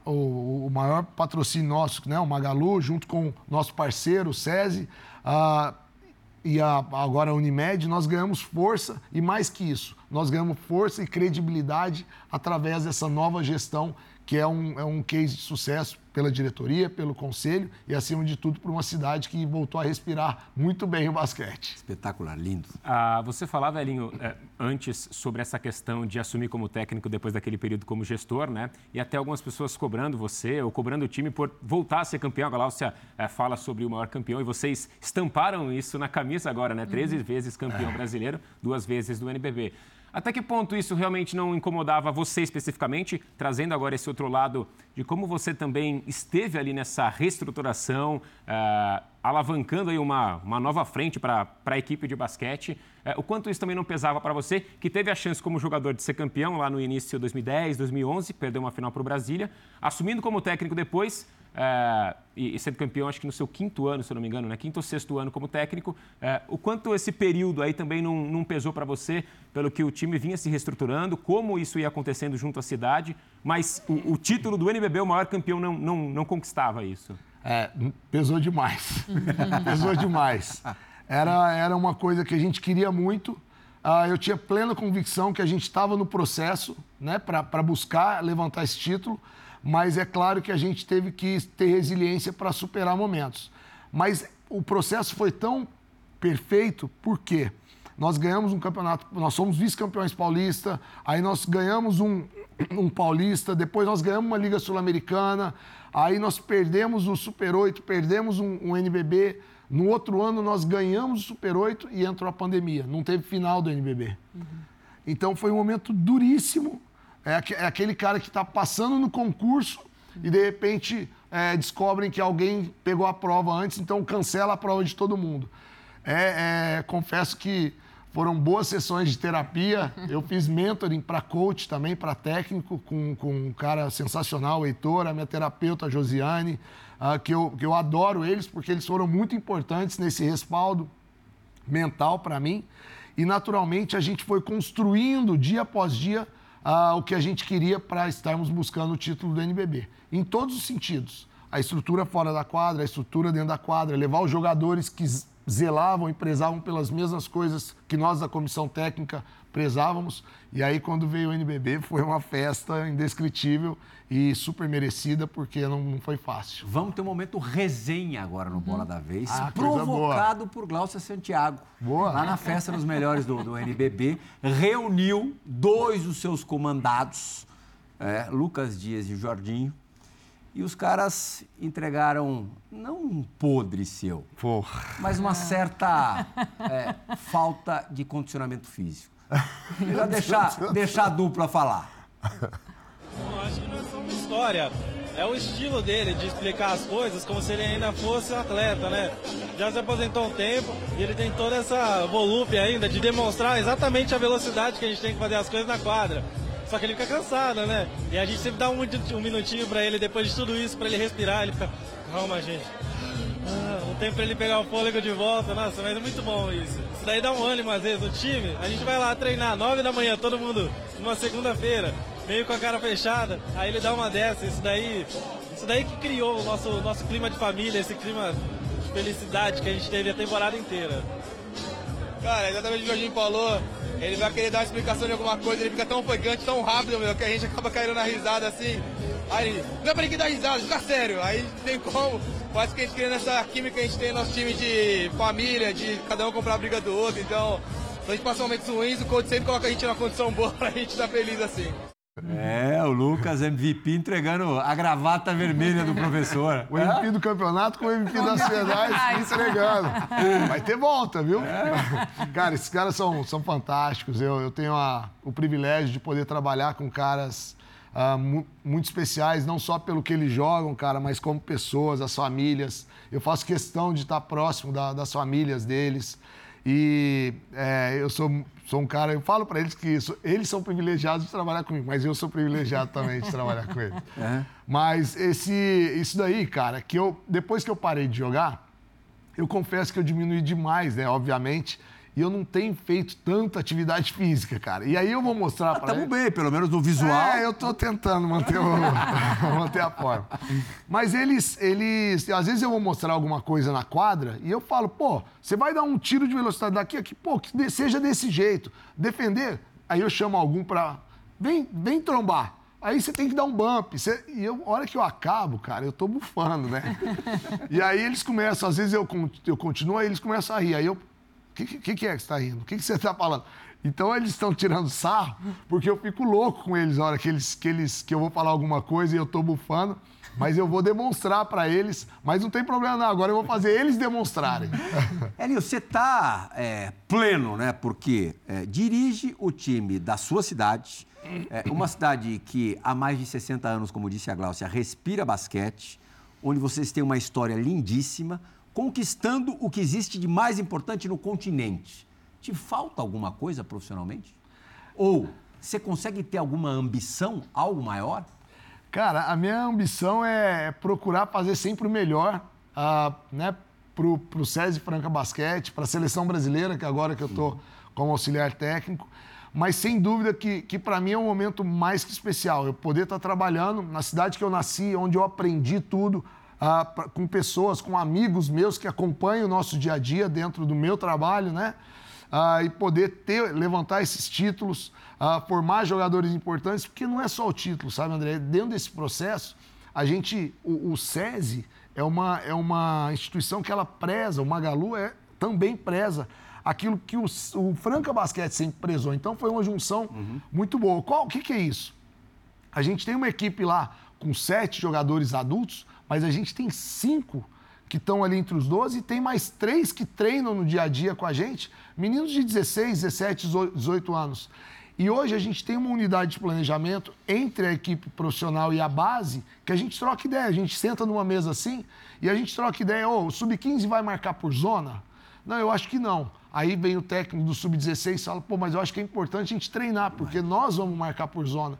o, o maior patrocínio nosso, né, o Magalu, junto com o nosso parceiro, o SESI, e a, agora a Unimed, nós ganhamos força e mais que isso, nós ganhamos força e credibilidade através dessa nova gestão que é um, é um case de sucesso pela diretoria, pelo conselho e, acima de tudo, por uma cidade que voltou a respirar muito bem o basquete. Espetacular, lindo. Ah, você falava, Elinho, eh, antes sobre essa questão de assumir como técnico depois daquele período como gestor, né? E até algumas pessoas cobrando você ou cobrando o time por voltar a ser campeão. A Galácia eh, fala sobre o maior campeão e vocês estamparam isso na camisa agora, né? 13 uhum. vezes campeão brasileiro, duas vezes do NBB. Até que ponto isso realmente não incomodava você especificamente, trazendo agora esse outro lado de como você também esteve ali nessa reestruturação, uh, alavancando aí uma, uma nova frente para a equipe de basquete. Uh, o quanto isso também não pesava para você, que teve a chance como jogador de ser campeão lá no início de 2010, 2011, perdeu uma final para o Brasília, assumindo como técnico depois, é, e, sendo campeão, acho que no seu quinto ano, se eu não me engano, né? quinto ou sexto ano como técnico. É, o quanto esse período aí também não, não pesou para você, pelo que o time vinha se reestruturando, como isso ia acontecendo junto à cidade, mas o, o título do NBB, o maior campeão, não, não, não conquistava isso? É, pesou demais. pesou demais. Era, era uma coisa que a gente queria muito. Uh, eu tinha plena convicção que a gente estava no processo né, para buscar levantar esse título mas é claro que a gente teve que ter resiliência para superar momentos. Mas o processo foi tão perfeito, por quê? Nós ganhamos um campeonato, nós somos vice-campeões paulista, aí nós ganhamos um, um paulista, depois nós ganhamos uma Liga Sul-Americana, aí nós perdemos o Super 8, perdemos um, um NBB. No outro ano nós ganhamos o Super 8 e entrou a pandemia, não teve final do NBB. Uhum. Então foi um momento duríssimo, é, é aquele cara que está passando no concurso e de repente é, descobrem que alguém pegou a prova antes, então cancela a prova de todo mundo. É, é, confesso que foram boas sessões de terapia. Eu fiz mentoring para coach também, para técnico, com, com um cara sensacional, o Heitor, a minha terapeuta, a Josiane, uh, que, eu, que eu adoro eles, porque eles foram muito importantes nesse respaldo mental para mim. E, naturalmente, a gente foi construindo dia após dia ah, o que a gente queria para estarmos buscando o título do NBB. Em todos os sentidos. A estrutura fora da quadra, a estrutura dentro da quadra, levar os jogadores que zelavam e prezavam pelas mesmas coisas que nós da comissão técnica prezávamos. E aí, quando veio o NBB, foi uma festa indescritível e super merecida, porque não, não foi fácil. Vamos ter um momento resenha agora no Bola da Vez, ah, provocado por Glaucia Santiago. Boa. Lá na festa dos melhores do, do NBB, reuniu dois dos seus comandados, é, Lucas Dias e Jorginho, e os caras entregaram, não um podre seu, Porra. mas uma certa é, falta de condicionamento físico. Já deixar, deixar a dupla falar. Bom, acho que não é só uma história. É o estilo dele de explicar as coisas como se ele ainda fosse um atleta, né? Já se aposentou um tempo e ele tem toda essa volúpia ainda de demonstrar exatamente a velocidade que a gente tem que fazer as coisas na quadra. Só que ele fica cansado, né? E a gente sempre dá um, um minutinho pra ele depois de tudo isso, pra ele respirar, ele fica, calma, gente. Ah, um tempo pra ele pegar o fôlego de volta, nossa, mas é muito bom isso. Isso daí dá um ânimo às vezes. O time, a gente vai lá treinar 9 da manhã, todo mundo, numa segunda-feira, meio com a cara fechada, aí ele dá uma dessa, isso daí. Isso daí que criou o nosso, nosso clima de família, esse clima de felicidade que a gente teve a temporada inteira. Cara, exatamente o que o Jorginho falou. Ele vai querer dar uma explicação de alguma coisa, ele fica tão ofegante, tão rápido, meu, que a gente acaba caindo na risada assim. Aí, não é pra ninguém dar risada, fica sério. Aí não tem como. Faz que a gente cria nessa química que a gente tem no nosso time de família, de cada um comprar a briga do outro. Então, se a gente passa momentos ruins, o coach sempre coloca a gente numa condição boa pra gente estar feliz assim. É, o Lucas MVP entregando a gravata vermelha do professor. O MVP é? do campeonato com o MVP da cidade entregando. Vai ter volta, viu? É. Cara, esses caras são, são fantásticos. Eu, eu tenho a, o privilégio de poder trabalhar com caras uh, mu muito especiais, não só pelo que eles jogam, cara, mas como pessoas, as famílias. Eu faço questão de estar próximo da, das famílias deles. E é, eu sou, sou um cara, eu falo para eles que isso, eles são privilegiados de trabalhar comigo, mas eu sou privilegiado também de trabalhar com eles. É. Mas esse, isso daí, cara, que eu depois que eu parei de jogar, eu confesso que eu diminui demais, né, obviamente. E eu não tenho feito tanta atividade física, cara. E aí eu vou mostrar Ah, para tamo bem, pelo menos no visual. É, eu tô tentando manter, o, manter a forma. Mas eles, eles, às vezes eu vou mostrar alguma coisa na quadra e eu falo, pô, você vai dar um tiro de velocidade daqui, aqui, pô, que seja desse jeito. Defender, aí eu chamo algum pra, vem, vem trombar. Aí você tem que dar um bump. Você- e eu, a hora que eu acabo, cara, eu tô bufando, né? E aí eles começam, às vezes eu, eu continuo, aí eles começam a rir. Aí eu, que, que, que é que você está rindo? O que, que você está falando? Então eles estão tirando sarro, porque eu fico louco com eles na hora que, eles, que, eles, que eu vou falar alguma coisa e eu estou bufando. Mas eu vou demonstrar para eles. Mas não tem problema, não. Agora eu vou fazer eles demonstrarem. Hélio, você está pleno, né? Porque é, dirige o time da sua cidade, é, uma cidade que há mais de 60 anos, como disse a Gláucia, respira basquete, onde vocês têm uma história lindíssima, conquistando o que existe de mais importante no continente. Te falta alguma coisa profissionalmente? Ou você consegue ter alguma ambição, algo maior? Cara, a minha ambição é procurar fazer sempre o melhor, ah, né, pro, pro SESI Franca Basquete, para a seleção brasileira, que agora que eu tô como auxiliar técnico. Mas sem dúvida que, que para mim é um momento mais que especial. Eu poder estar trabalhando na cidade que eu nasci, onde eu aprendi tudo, ah, pra- com pessoas, com amigos meus que acompanham o nosso dia a dia dentro do meu trabalho, né? ah, e poder ter, levantar esses títulos, ah, formar jogadores importantes, porque não é só o título, sabe, André? Dentro desse processo, a gente, o, o SESI é uma, é uma instituição que ela preza, o Magalu é, também preza aquilo que o, o Franca Basquete sempre prezou. Então foi uma junção muito boa. Qual, o que, que é isso? A gente tem uma equipe lá com sete jogadores adultos, mas a gente tem cinco que estão ali entre os 12 e tem mais três que treinam no dia a dia com a gente, meninos de 16, 17, 18 anos. E hoje a gente tem uma unidade de planejamento entre a equipe profissional e a base, que a gente troca ideia. A gente senta numa mesa assim e a gente troca ideia. Ô, o sub-15 vai marcar por zona? Não, eu acho que não. Aí vem o técnico do sub-16 e fala, pô, mas eu acho que é importante a gente treinar, porque nós vamos marcar por zona.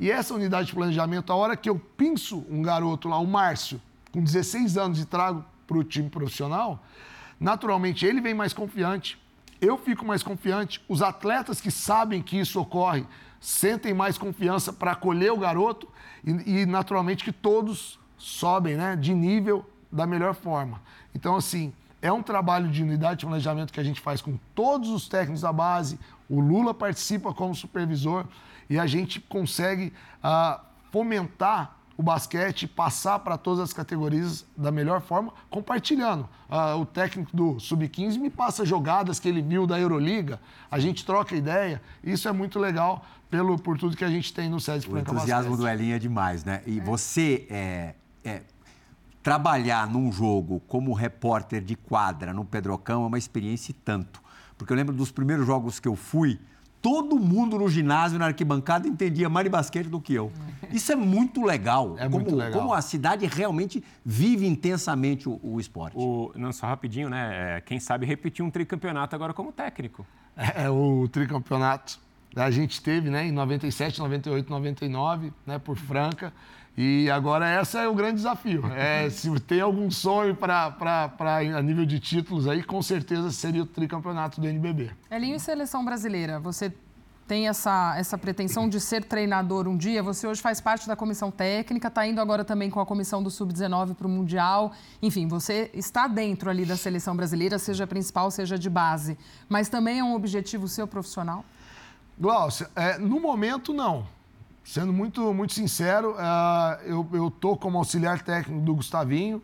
E essa unidade de planejamento, a hora que eu pinço um garoto lá, o Márcio, com 16 anos e trago para o time profissional, naturalmente ele vem mais confiante, eu fico mais confiante, os atletas que sabem que isso ocorre sentem mais confiança para acolher o garoto e, e, naturalmente que todos sobem né, de nível da melhor forma. Então, assim, é um trabalho de unidade de planejamento que a gente faz com todos os técnicos da base, o Lula participa como supervisor e a gente consegue ah, fomentar o basquete, passar para todas as categorias da melhor forma, compartilhando. Ah, o técnico do Sub-15 me passa jogadas que ele viu da Euroliga, a gente troca ideia, isso é muito legal pelo, por tudo que a gente tem no SESI O entusiasmo Basquete. do Elinho é demais, né? E você é, é, trabalhar num jogo como repórter de quadra no Pedrocão é uma experiência e tanto. Porque eu lembro dos primeiros jogos que eu fui, todo mundo no ginásio, na arquibancada, entendia mais de basquete do que eu. Isso é muito legal. É como, muito legal. Como a cidade realmente vive intensamente o, o esporte. O, não, só rapidinho, né? É, Quem sabe repetir um tricampeonato agora como técnico. É, o tricampeonato a gente teve né, em 97, 98, 99, né, por Franca. E agora esse é o grande desafio. É, se tem algum sonho para a nível de títulos aí, com certeza seria o tricampeonato do NBB. Elinho e seleção brasileira, você tem essa, essa pretensão de ser treinador um dia? Você hoje faz parte da comissão técnica, está indo agora também com a comissão do Sub-19 para o Mundial. Enfim, você está dentro ali da seleção brasileira, seja principal, seja de base. Mas também é um objetivo seu profissional? Glaucia, é, no momento não. Sendo muito, muito sincero, ah, eu estou como auxiliar técnico do Gustavinho,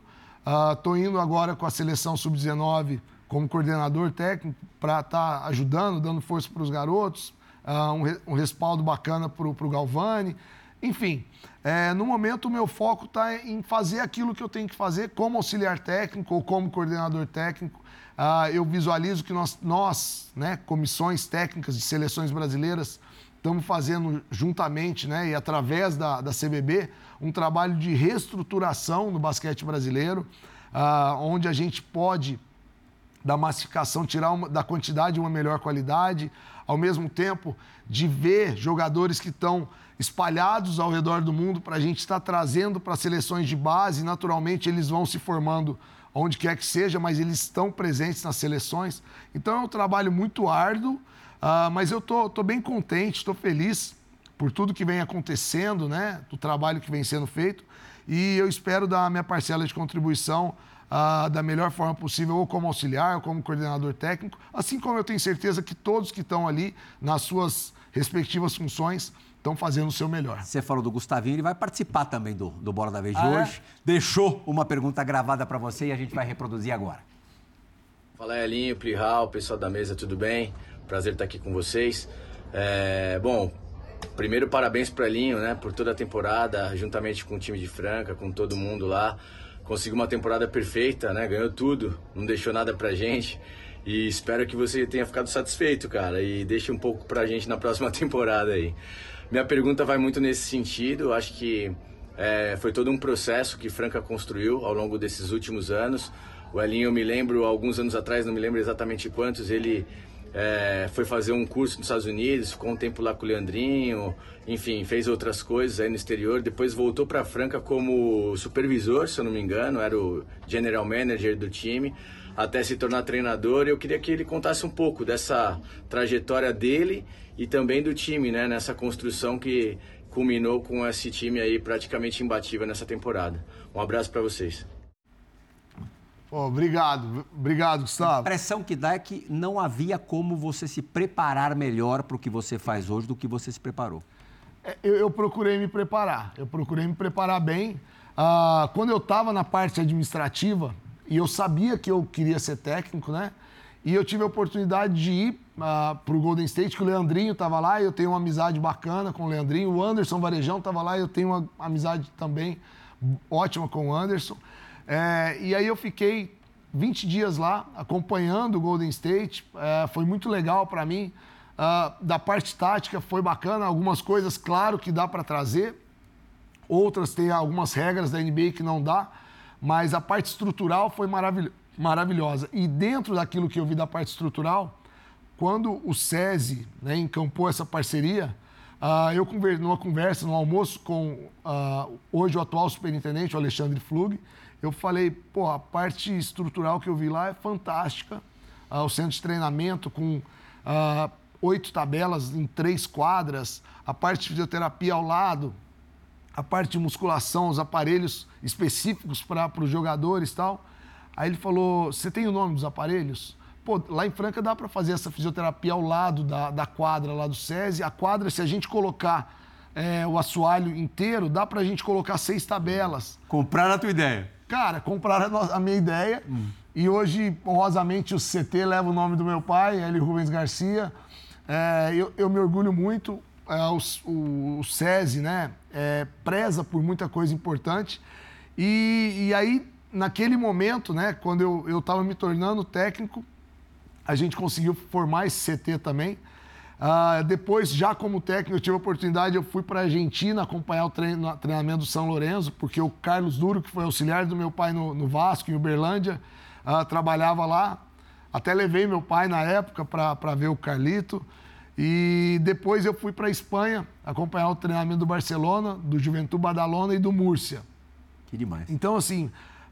estou indo agora com a seleção sub-19 como coordenador técnico para estar ajudando, dando força para os garotos, ah, um, re- um respaldo bacana para o Galvani. Enfim, é, no momento o meu foco está em fazer aquilo que eu tenho que fazer como auxiliar técnico ou como coordenador técnico. Ah, eu visualizo que nós, nós né, comissões técnicas de seleções brasileiras, estamos fazendo juntamente né, e através da, da CBB um trabalho de reestruturação no basquete brasileiro, ah, onde a gente pode da massificação, tirar uma, da quantidade uma melhor qualidade, ao mesmo tempo de ver jogadores que estão espalhados ao redor do mundo para a gente estar trazendo para seleções de base. Naturalmente, eles vão se formando onde quer que seja, mas eles estão presentes nas seleções. Então, é um trabalho muito árduo, uh, mas eu estou tô, tô bem contente, estou feliz por tudo que vem acontecendo, né? Do trabalho que vem sendo feito. E eu espero dar a minha parcela de contribuição uh, da melhor forma possível, ou como auxiliar, ou como coordenador técnico, assim como eu tenho certeza que todos que estão ali nas suas respectivas funções estão fazendo o seu melhor. Você falou do Gustavinho, ele vai participar também do, do Bola da Vez de ah, é? hoje. É? Deixou uma pergunta gravada para você e a gente vai reproduzir agora. Fala, Elinho, Plihal, pessoal da mesa, tudo bem? Prazer estar aqui com vocês. É, bom, primeiro parabéns para Elinho, né, por toda a temporada, juntamente com o time de Franca, com todo mundo lá conseguiu uma temporada perfeita, né? Ganhou tudo, não deixou nada pra gente. E espero que você tenha ficado satisfeito, cara, e deixe um pouco pra gente na próxima temporada aí. Minha pergunta vai muito nesse sentido, acho que é, foi todo um processo que Franca construiu ao longo desses últimos anos. O Elinho, eu me lembro, alguns anos atrás, não me lembro exatamente quantos, ele é, foi fazer um curso nos Estados Unidos, ficou um tempo lá com o Leandrinho, enfim, fez outras coisas aí no exterior. Depois voltou para Franca como supervisor, se eu não me engano, era o general manager do time, até se tornar treinador. Eu queria que ele contasse um pouco dessa trajetória dele e também do time, né, nessa construção que culminou com esse time aí praticamente imbatível nessa temporada. Um abraço para vocês. Oh, obrigado, obrigado, Gustavo. A impressão que dá é que não havia como você se preparar melhor para o que você faz hoje do que você se preparou. É, eu, eu procurei me preparar, eu procurei me preparar bem. Ah, quando eu estava na parte administrativa, e eu sabia que eu queria ser técnico, né? E eu tive a oportunidade de ir ah, para o Golden State, que o Leandrinho estava lá, e eu tenho uma amizade bacana com o Leandrinho. O Anderson Varejão estava lá, e eu tenho uma amizade também ótima com o Anderson. É, e aí eu fiquei 20 dias lá acompanhando o Golden State. É, foi muito legal para mim. Uh, da parte tática foi bacana, algumas coisas, claro, que dá para trazer. Outras tem algumas regras da NBA que não dá, mas a parte estrutural foi maravil maravilhosa. E dentro daquilo que eu vi da parte estrutural, quando o SESI né, encampou essa parceria, uh, eu numa conversa, no almoço com uh, hoje o atual superintendente, o Alexandre Flug, eu falei, pô, a parte estrutural que eu vi lá é fantástica. Ah, o centro de treinamento com ah, oito tabelas em três quadras, a parte de fisioterapia ao lado, a parte de musculação, os aparelhos específicos para os jogadores e tal. Aí ele falou: Você tem o nome dos aparelhos? Pô, lá em Franca dá para fazer essa fisioterapia ao lado da, da quadra lá do SESI. A quadra, se a gente colocar é, o assoalho inteiro, dá para a gente colocar seis tabelas. Comprar a tua ideia. Cara, compraram a minha ideia hum. e hoje, honrosamente, o CT leva o nome do meu pai, L. Rubens Garcia. É, eu, eu, me orgulho muito. É, o, o, SESI, né, é, preza por muita coisa importante. E, e aí, naquele momento, né, quando eu estava me tornando técnico, a gente conseguiu formar esse CT também. Uh, depois, já como técnico, eu tive a oportunidade, eu fui para a Argentina acompanhar o treino, treinamento do São Lourenço, porque o Carlos Duro, que foi auxiliar do meu pai no, no Vasco, em Uberlândia, uh, trabalhava lá. Até levei meu pai na época para ver o Carlito. E depois eu fui para a Espanha acompanhar o treinamento do Barcelona, do Juventude Badalona e do Múrcia. Que demais. Então, assim,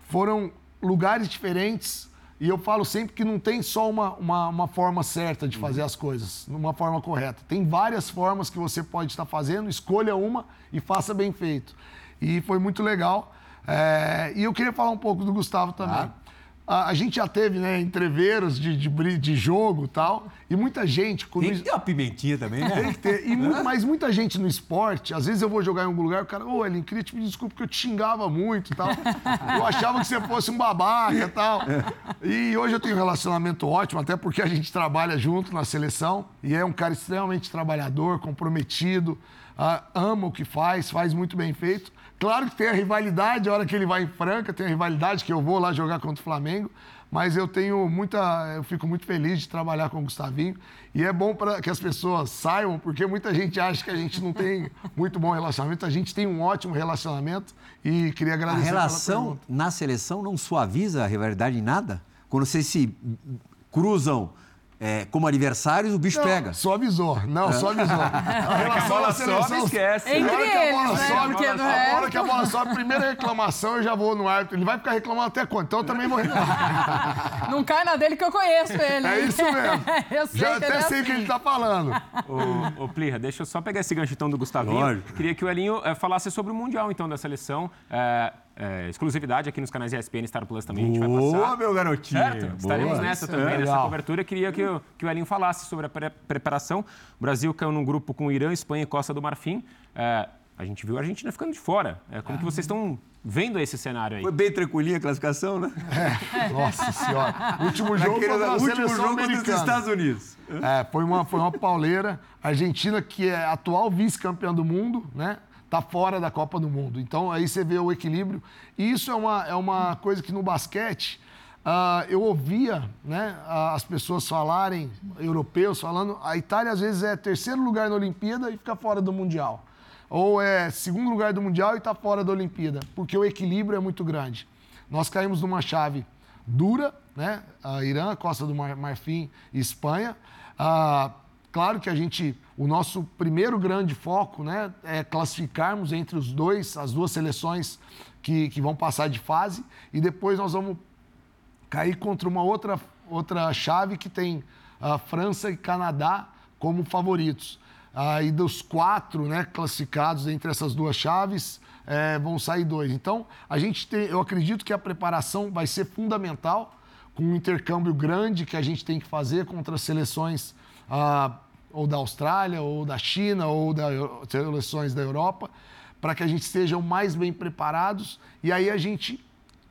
foram lugares diferentes, e eu falo sempre que não tem só uma, uma, uma forma certa de fazer uhum. as coisas, uma forma correta. Tem várias formas que você pode estar fazendo, escolha uma e faça bem feito. E foi muito legal. É, e eu queria falar um pouco do Gustavo também. Ah. A, a, gente já teve, né, entreveiros de, de, de jogo e tal, e muita gente... Tem que ter uma pimentinha também, né? Tem que ter. E mas muita gente no esporte, às vezes eu vou jogar em algum lugar, o cara, ô, Elin, queria te pedir desculpa porque eu te xingava muito e tal. Eu achava que você fosse um babaca e tal. E hoje eu tenho um relacionamento ótimo, até porque a gente trabalha junto na seleção, e é um cara extremamente trabalhador, comprometido, uh, ama o que faz, faz muito bem feito. Claro que tem a rivalidade, a hora que ele vai em Franca, tem a rivalidade que eu vou lá jogar contra o Flamengo, mas eu tenho muita, eu fico muito feliz de trabalhar com o Gustavinho e é bom para que as pessoas saibam, porque muita gente acha que a gente não tem muito bom relacionamento, a gente tem um ótimo relacionamento e queria agradecer. A relação na seleção não suaviza a rivalidade em nada? quando vocês se cruzam é, como adversários, o bicho Não, pega. Só avisou. Não, só avisou. A relação bola à seleção... sobe, esquece. Na hora que a bola eles, né? sobe, a hora que a bola sobe, a primeira reclamação, eu já vou no árbitro. Ele vai ficar reclamando até quando? Então eu também vou reclamar. Não cai na dele que eu conheço ele. É isso mesmo. eu sei Já que até é sei o que assim. ele tá falando. Ô, ô Plirra, deixa eu só pegar esse gancho então do Gustavinho. Lógico. Queria que o Elinho eh, falasse sobre o Mundial então da seleção. É, é, exclusividade aqui nos canais ESPN e Star Plus também, a gente vai Boa, passar. meu garotinho. Certo? Estaremos Boa. nessa Isso, também, é nessa cobertura. Queria que, o- que o Elinho falasse sobre a pre- preparação. O Brasil caiu num grupo com Irã, Espanha e Costa do Marfim. É, a gente viu a Argentina ficando de fora. É, como que vocês estão vendo esse cenário aí? Foi bem tranquilinha a classificação, né? Nossa senhora. Último jogo Naquele contra a último seleção jogo dos. Estados Unidos. É, foi uma, foi uma pauleira. A Argentina, que é atual vice-campeã do mundo, né? Tá fora da Copa do Mundo. Então aí você vê o equilíbrio. E isso é uma, é uma coisa que no basquete ah, eu ouvia né, as pessoas falarem, europeus falando, a Itália às vezes é terceiro lugar na Olimpíada e fica fora do Mundial. Ou é segundo lugar do Mundial e está fora da Olimpíada, porque o equilíbrio é muito grande. Nós caímos numa chave dura, né? Irã, Costa do Mar- Marfim e Espanha. Ah, claro que a gente, o nosso primeiro grande foco, né, é classificarmos entre os dois, as duas seleções que, que vão passar de fase e depois nós vamos cair contra uma outra, outra chave que tem a França e Canadá como favoritos. Aí dos quatro né, classificados entre essas duas chaves, eh, vão sair dois. Então, a gente tem, eu acredito que a preparação vai ser fundamental, com um intercâmbio grande que a gente tem que fazer contra as seleções ah, ou da Austrália, ou da China, ou das seleções da Europa, para que a gente esteja o mais bem preparados e aí a gente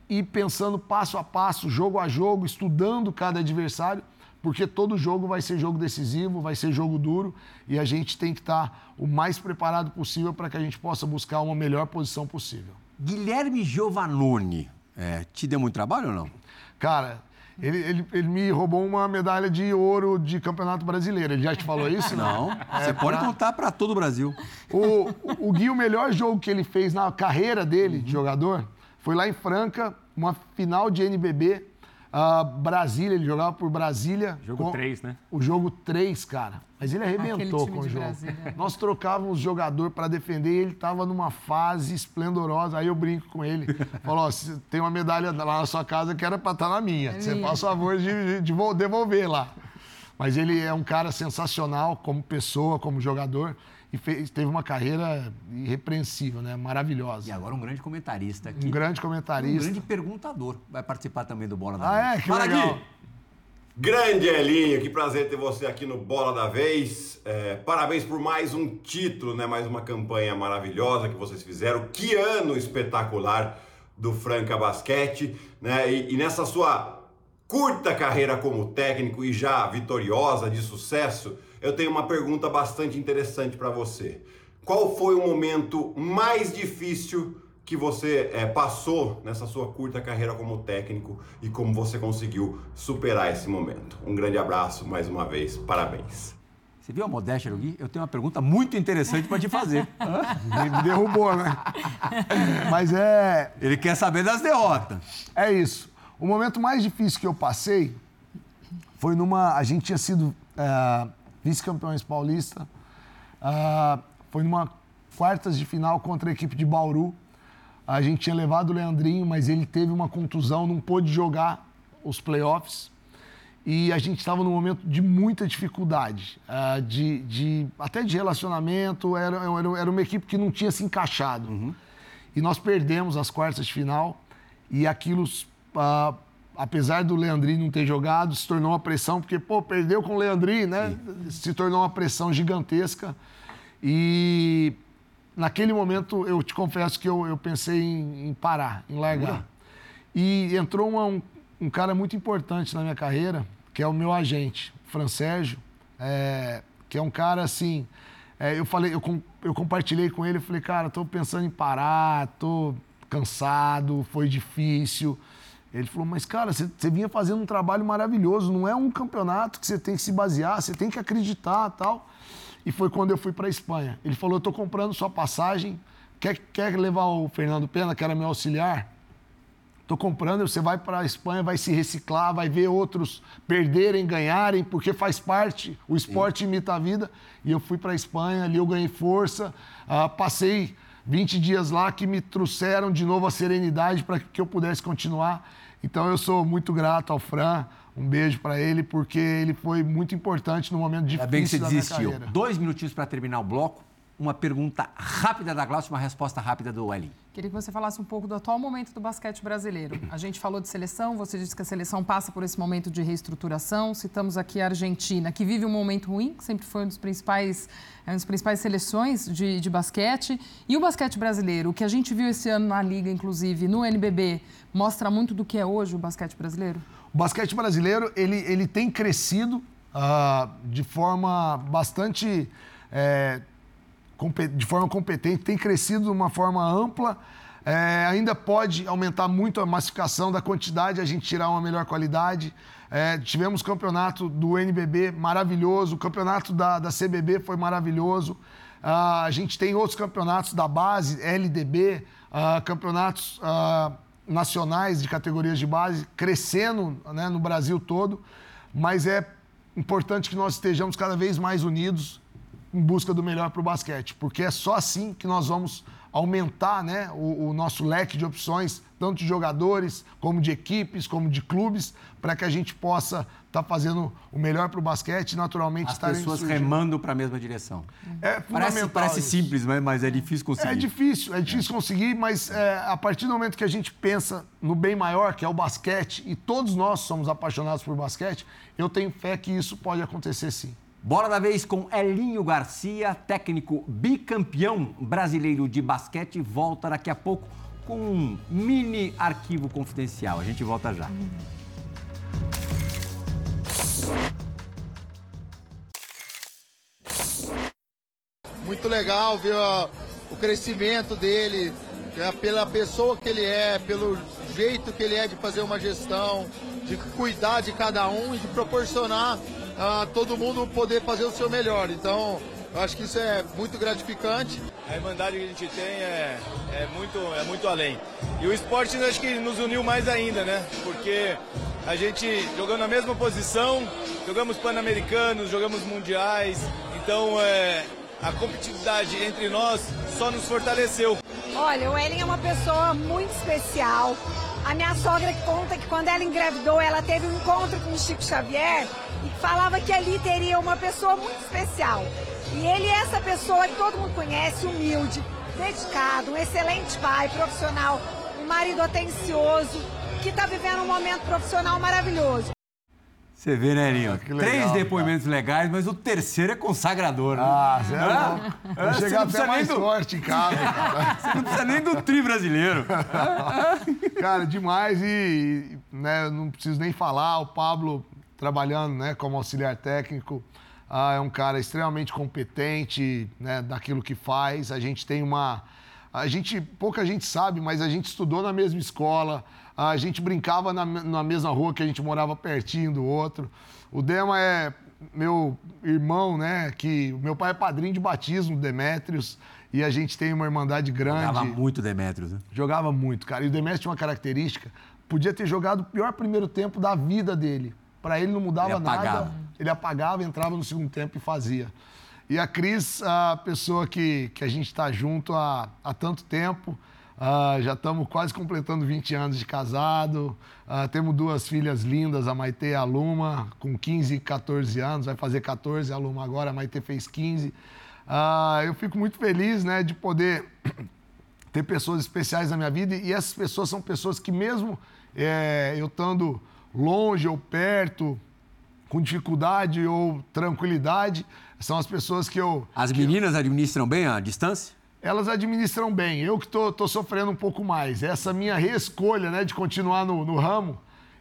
ir pensando passo a passo, jogo a jogo, estudando cada adversário, porque todo jogo vai ser jogo decisivo, vai ser jogo duro e a gente tem que estar o mais preparado possível para que a gente possa buscar uma melhor posição possível. Guilherme Giovannone, é, te deu muito trabalho ou não? Cara, ele, ele, ele me roubou uma medalha de ouro de campeonato brasileiro. Ele já te falou isso? Não. Você pode pra- contar para todo o Brasil. O, o Gui, o melhor jogo que ele fez na carreira dele de jogador foi lá em Franca, uma final de NBB. Ah, Brasília, ele jogava por Brasília. Jogo com- 3, né? O jogo 3, cara. Mas ele arrebentou com o jogo. Brasília. Nós trocávamos jogador para defender e ele estava numa fase esplendorosa. Aí eu brinco com ele. Falo, ó, se tem uma medalha lá na sua casa que era para estar na minha. Você minha. faz o favor de, de- de vo- devolver lá. Mas ele é um cara sensacional como pessoa, como jogador. E fez- teve uma carreira irrepreensível, né? Maravilhosa. E agora um grande comentarista aqui. Um grande Um comentarista. grande perguntador. Vai participar também do Bola da Ah, é? Vez. Que Fala, legal. Gui. Grande Elinho, que prazer ter você aqui no Bola da Vez. É, parabéns por mais um título, né? Mais uma campanha maravilhosa que vocês fizeram. Que ano espetacular do Franca Basquete, né? E, e nessa sua curta carreira como técnico e já vitoriosa, de sucesso, eu tenho uma pergunta bastante interessante para você. Qual foi o momento mais difícil que você é, passou nessa sua curta carreira como técnico e como você conseguiu superar esse momento? Um grande abraço mais uma vez, parabéns. Você viu a modéstia do Gui? Eu tenho uma pergunta muito interessante para te fazer. Me me derrubou, né? Mas é, Ele quer saber das derrotas. É isso. O momento mais difícil que eu passei foi numa. A gente tinha sido é, vice-campeões paulista. ah, foi numa quartas de final contra a equipe de Bauru. A gente tinha levado o Leandrinho, mas ele teve uma contusão, não pôde jogar os playoffs. E a gente estava num momento de muita dificuldade, ah, de, de- até de relacionamento. Era, era, era uma equipe que não tinha se encaixado. E nós perdemos as quartas de final. E aquilo, ah, apesar do Leandrinho não ter jogado, se tornou uma pressão, porque, pô, perdeu com o Leandrinho, né? Se tornou uma pressão gigantesca. E naquele momento, eu te confesso que eu, eu pensei em, em parar, em largar. E entrou uma- um, um cara muito importante na minha carreira, que é o meu agente, Fran Sérgio, é, que é um cara assim. é, eu falei, eu, com- eu compartilhei com ele, falei, cara, tô pensando em parar, tô cansado, foi difícil. Ele falou, mas cara, você você vinha fazendo um trabalho maravilhoso, não é um campeonato que você tem que se basear, você tem que acreditar tal. E foi quando eu fui para Espanha. Ele falou, eu tô comprando sua passagem, quer, quer levar o Fernando Pena, que era meu auxiliar? Estou comprando, você vai para a Espanha, vai se reciclar, vai ver outros perderem, ganharem, porque faz parte, o esporte Sim. imita a vida. E eu fui para a Espanha, ali eu ganhei força, uh, passei 20 dias lá que me trouxeram de novo a serenidade para que eu pudesse continuar. Então eu sou muito grato ao Fran, um beijo para ele, porque ele foi muito importante no momento difícil Ainda bem que você da desistiu. Dois minutinhos para terminar o bloco. Uma pergunta rápida da Glaucia, uma resposta rápida do Elin. Queria que você falasse um pouco do atual momento do basquete brasileiro. A gente falou de seleção, você disse que a seleção passa por esse momento de reestruturação. Citamos aqui a Argentina, que vive um momento ruim, que sempre foi um dos principais, é uma das principais seleções de, de basquete. E o basquete brasileiro, o que a gente viu esse ano na Liga, inclusive, no NBB, mostra muito do que é hoje o basquete brasileiro? O basquete brasileiro, ele, ele tem crescido uh, de forma bastante... É, de forma competente, tem crescido de uma forma ampla. É, ainda pode aumentar muito a massificação da quantidade, a gente tirar uma melhor qualidade. É, tivemos campeonato do NBB maravilhoso, o campeonato da, da CBB foi maravilhoso. Ah, a gente tem outros campeonatos da base, LDB, ah, campeonatos ah, nacionais de categorias de base, crescendo né, no Brasil todo. Mas é importante que nós estejamos cada vez mais unidos em busca do melhor para o basquete, porque é só assim que nós vamos aumentar né, o, o, nosso leque de opções, tanto de jogadores, como de equipes, como de clubes, para que a gente possa estar tá fazendo o melhor para o basquete e, naturalmente, As pessoas remando para a mesma direção. É parece, parece simples, mas é difícil conseguir. É difícil, é difícil é. conseguir, mas é, a partir do momento que a gente pensa no bem maior, que é o basquete, e todos nós somos apaixonados por basquete, eu tenho fé que isso pode acontecer sim. Bola da vez com Elinho Garcia, técnico bicampeão brasileiro de basquete, volta daqui a pouco com um mini arquivo confidencial. A gente volta já. Muito legal ver o crescimento dele, é pela pessoa que ele é, pelo jeito que ele é de fazer uma gestão, de cuidar de cada um e de proporcionar a todo mundo poder fazer o seu melhor. Então, eu acho que isso é muito gratificante. A irmandade que a gente tem é, é, muito, é muito além. E o esporte acho que nos uniu mais ainda, né? Porque a gente jogando na mesma posição, jogamos pan-americanos, jogamos mundiais, então é, a competitividade entre nós só nos fortaleceu. Olha, o Ellen é uma pessoa muito especial. A minha sogra conta que quando ela engravidou, ela teve um encontro com o Chico Xavier falava que ali teria uma pessoa muito especial. E ele é essa pessoa que todo mundo conhece, humilde, dedicado, um excelente pai, profissional, um marido atencioso, que está vivendo um momento profissional maravilhoso. Você vê, né, Ninho? Ah, legal, Três depoimentos cara. legais, mas o terceiro é consagrador, né? Ah, você é, é, Vou chegar até mais do... forte em casa, cara. Você não precisa nem do tri brasileiro. cara, demais e né, não preciso nem falar, o Pablo trabalhando né, como auxiliar técnico. Ah, é um cara extremamente competente né, daquilo que faz. A gente tem uma. A gente, pouca gente sabe, mas a gente estudou na mesma escola, a gente brincava na, na mesma rua que a gente morava pertinho do outro. O Dema é meu irmão, né? Que meu pai é padrinho de batismo, Demétrios, e a gente tem uma irmandade grande. Jogava muito Demétrios, né? Jogava muito, cara. E o Demétrios tinha uma característica, podia ter jogado o pior primeiro tempo da vida dele. Para ele não mudava ele nada. Ele apagava, entrava no segundo tempo e fazia. E a Cris, a pessoa que, que a gente está junto há, há tanto tempo, uh, já estamos quase completando 20 anos de casado. Uh, temos duas filhas lindas, a Maite e a Luma, com 15 e 14 anos, vai fazer 14, a Luma agora, a Maite fez 15. Uh, ah, eu fico muito feliz né, de poder ter pessoas especiais na minha vida e essas pessoas são pessoas que, mesmo é, eu estando longe ou perto, com dificuldade ou tranquilidade, são as pessoas que eu. As meninas eu... administram bem a distância? Elas administram bem. Eu que estou sofrendo um pouco mais. Essa minha reescolha né, de continuar no, no ramo,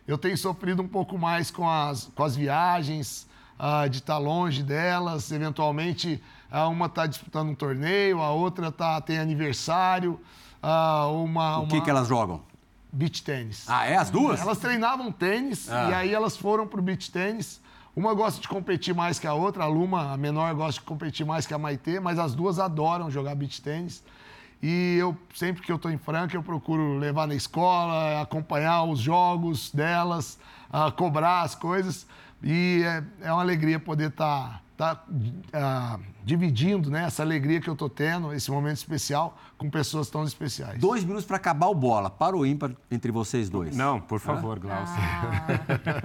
eu tenho sofrido um pouco mais com as, com as viagens, uh, de estar tá longe delas. Eventualmente, uh, uma está disputando um torneio, a outra tá, tem aniversário. Uh, uma, o que, uma... que elas jogam? Beach tênis. Ah, é? As duas? Elas treinavam tênis ah. e aí elas foram pro beach tênis. Uma gosta de competir mais que a outra, a Luma, a menor, gosta de competir mais que a Maitê, mas as duas adoram jogar beach tênis. E eu, sempre que eu estou em Franca, eu procuro levar na escola, acompanhar os jogos delas, uh, cobrar as coisas. E é, é uma alegria poder estar tá, tá, uh, dividindo né, essa alegria que eu estou tendo, esse momento especial, com pessoas tão especiais. Dois minutos para acabar o bola. Para o ímpar entre vocês dois. Não, por favor, Glaucio. Ah,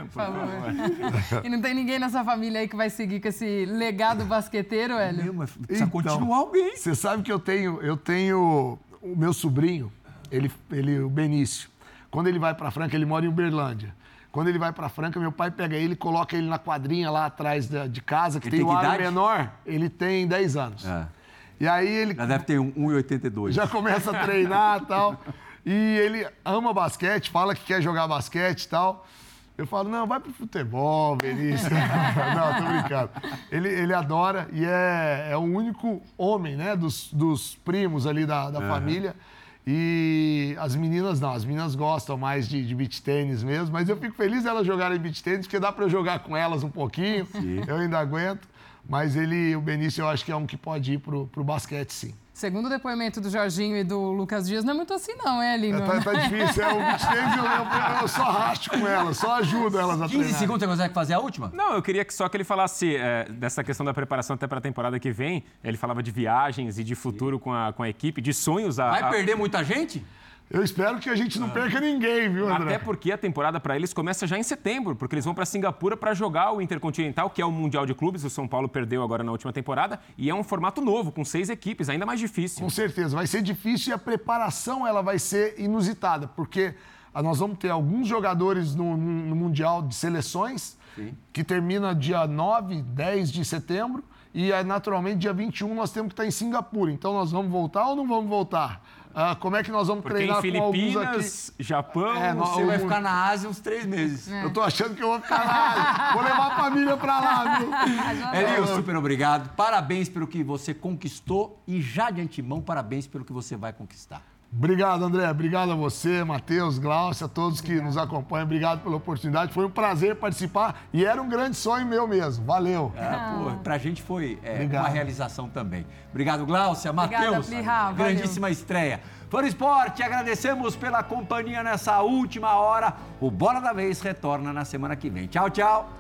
por favor. e não tem ninguém nessa família aí que vai seguir com esse legado basqueteiro, Hélio? Meu, mas precisa então, continuar alguém. Você sabe que eu tenho, eu tenho o meu sobrinho, ele, ele, o Benício. Quando ele vai para Franca, ele mora em Uberlândia. Quando ele vai para Franca, meu pai pega ele e coloca ele na quadrinha lá atrás de, de casa, que ele tem, tem um ar menor. Ele tem 10 anos. É. E aí ele. Já deve ter 1,82. Já começa a treinar e tal. E ele ama basquete, fala que quer jogar basquete e tal. Eu falo, não, vai pro futebol, Benício. não, tô brincando. Ele, ele adora e é, é o único homem, né, dos, dos primos ali da, da uhum. família e as meninas não, as meninas gostam mais de, de beach tênis mesmo, mas eu fico feliz elas jogarem beach tênis, porque dá para eu jogar com elas um pouquinho, sim. eu ainda aguento. Mas ele, o Benício, eu acho que é um que pode ir pro, pro basquete, sim. Segundo o depoimento do Jorginho e do Lucas Dias, não é muito assim não, é, Lino? É, tá, tá, difícil, é, o tênis eu, eu, eu, só arrasto com elas, só ajudo elas a 15 treinar. segundos, você consegue fazer a última? Não, eu queria que só que ele falasse é, dessa questão da preparação até para a temporada que vem. Ele falava de viagens e de futuro com a, com a equipe, de sonhos. A, Vai perder muita gente? Eu espero que a gente não perca ninguém, viu, André? Até porque a temporada para eles começa já em setembro, porque eles vão para Singapura para jogar o Intercontinental, que é o Mundial de Clubes. O São Paulo perdeu agora na última temporada. E é um formato novo, com seis equipes, ainda mais difícil. Com certeza, vai ser difícil e a preparação ela vai ser inusitada, porque ah, nós vamos ter alguns jogadores no, no Mundial de Seleções, Sim. que termina dia 9, 10 de setembro. E naturalmente, dia 21, nós temos que estar em Singapura. Então, nós vamos voltar ou não vamos voltar? Ah, como é que nós vamos Porque treinar em Filipinas, com alguns aqui? Japão... É, você vai ficar na Ásia uns três meses. É. Eu tô achando que eu vou ficar na Ásia. vou levar a família para lá, viu? Elio, super obrigado. Parabéns pelo que você conquistou e já de antemão, parabéns pelo que você vai conquistar. Obrigado, André. Obrigado a você, Matheus, Glaucia, a todos Obrigado. que nos acompanham. Obrigado pela oportunidade. Foi um prazer participar e era um grande sonho meu mesmo. Valeu. É, pô, pra gente foi é, uma realização também. Obrigado, Glaucia, Matheus. Grandíssima estreia. Fã Esporte, agradecemos pela companhia nessa última hora. O Bola da Vez retorna na semana que vem. Tchau, tchau.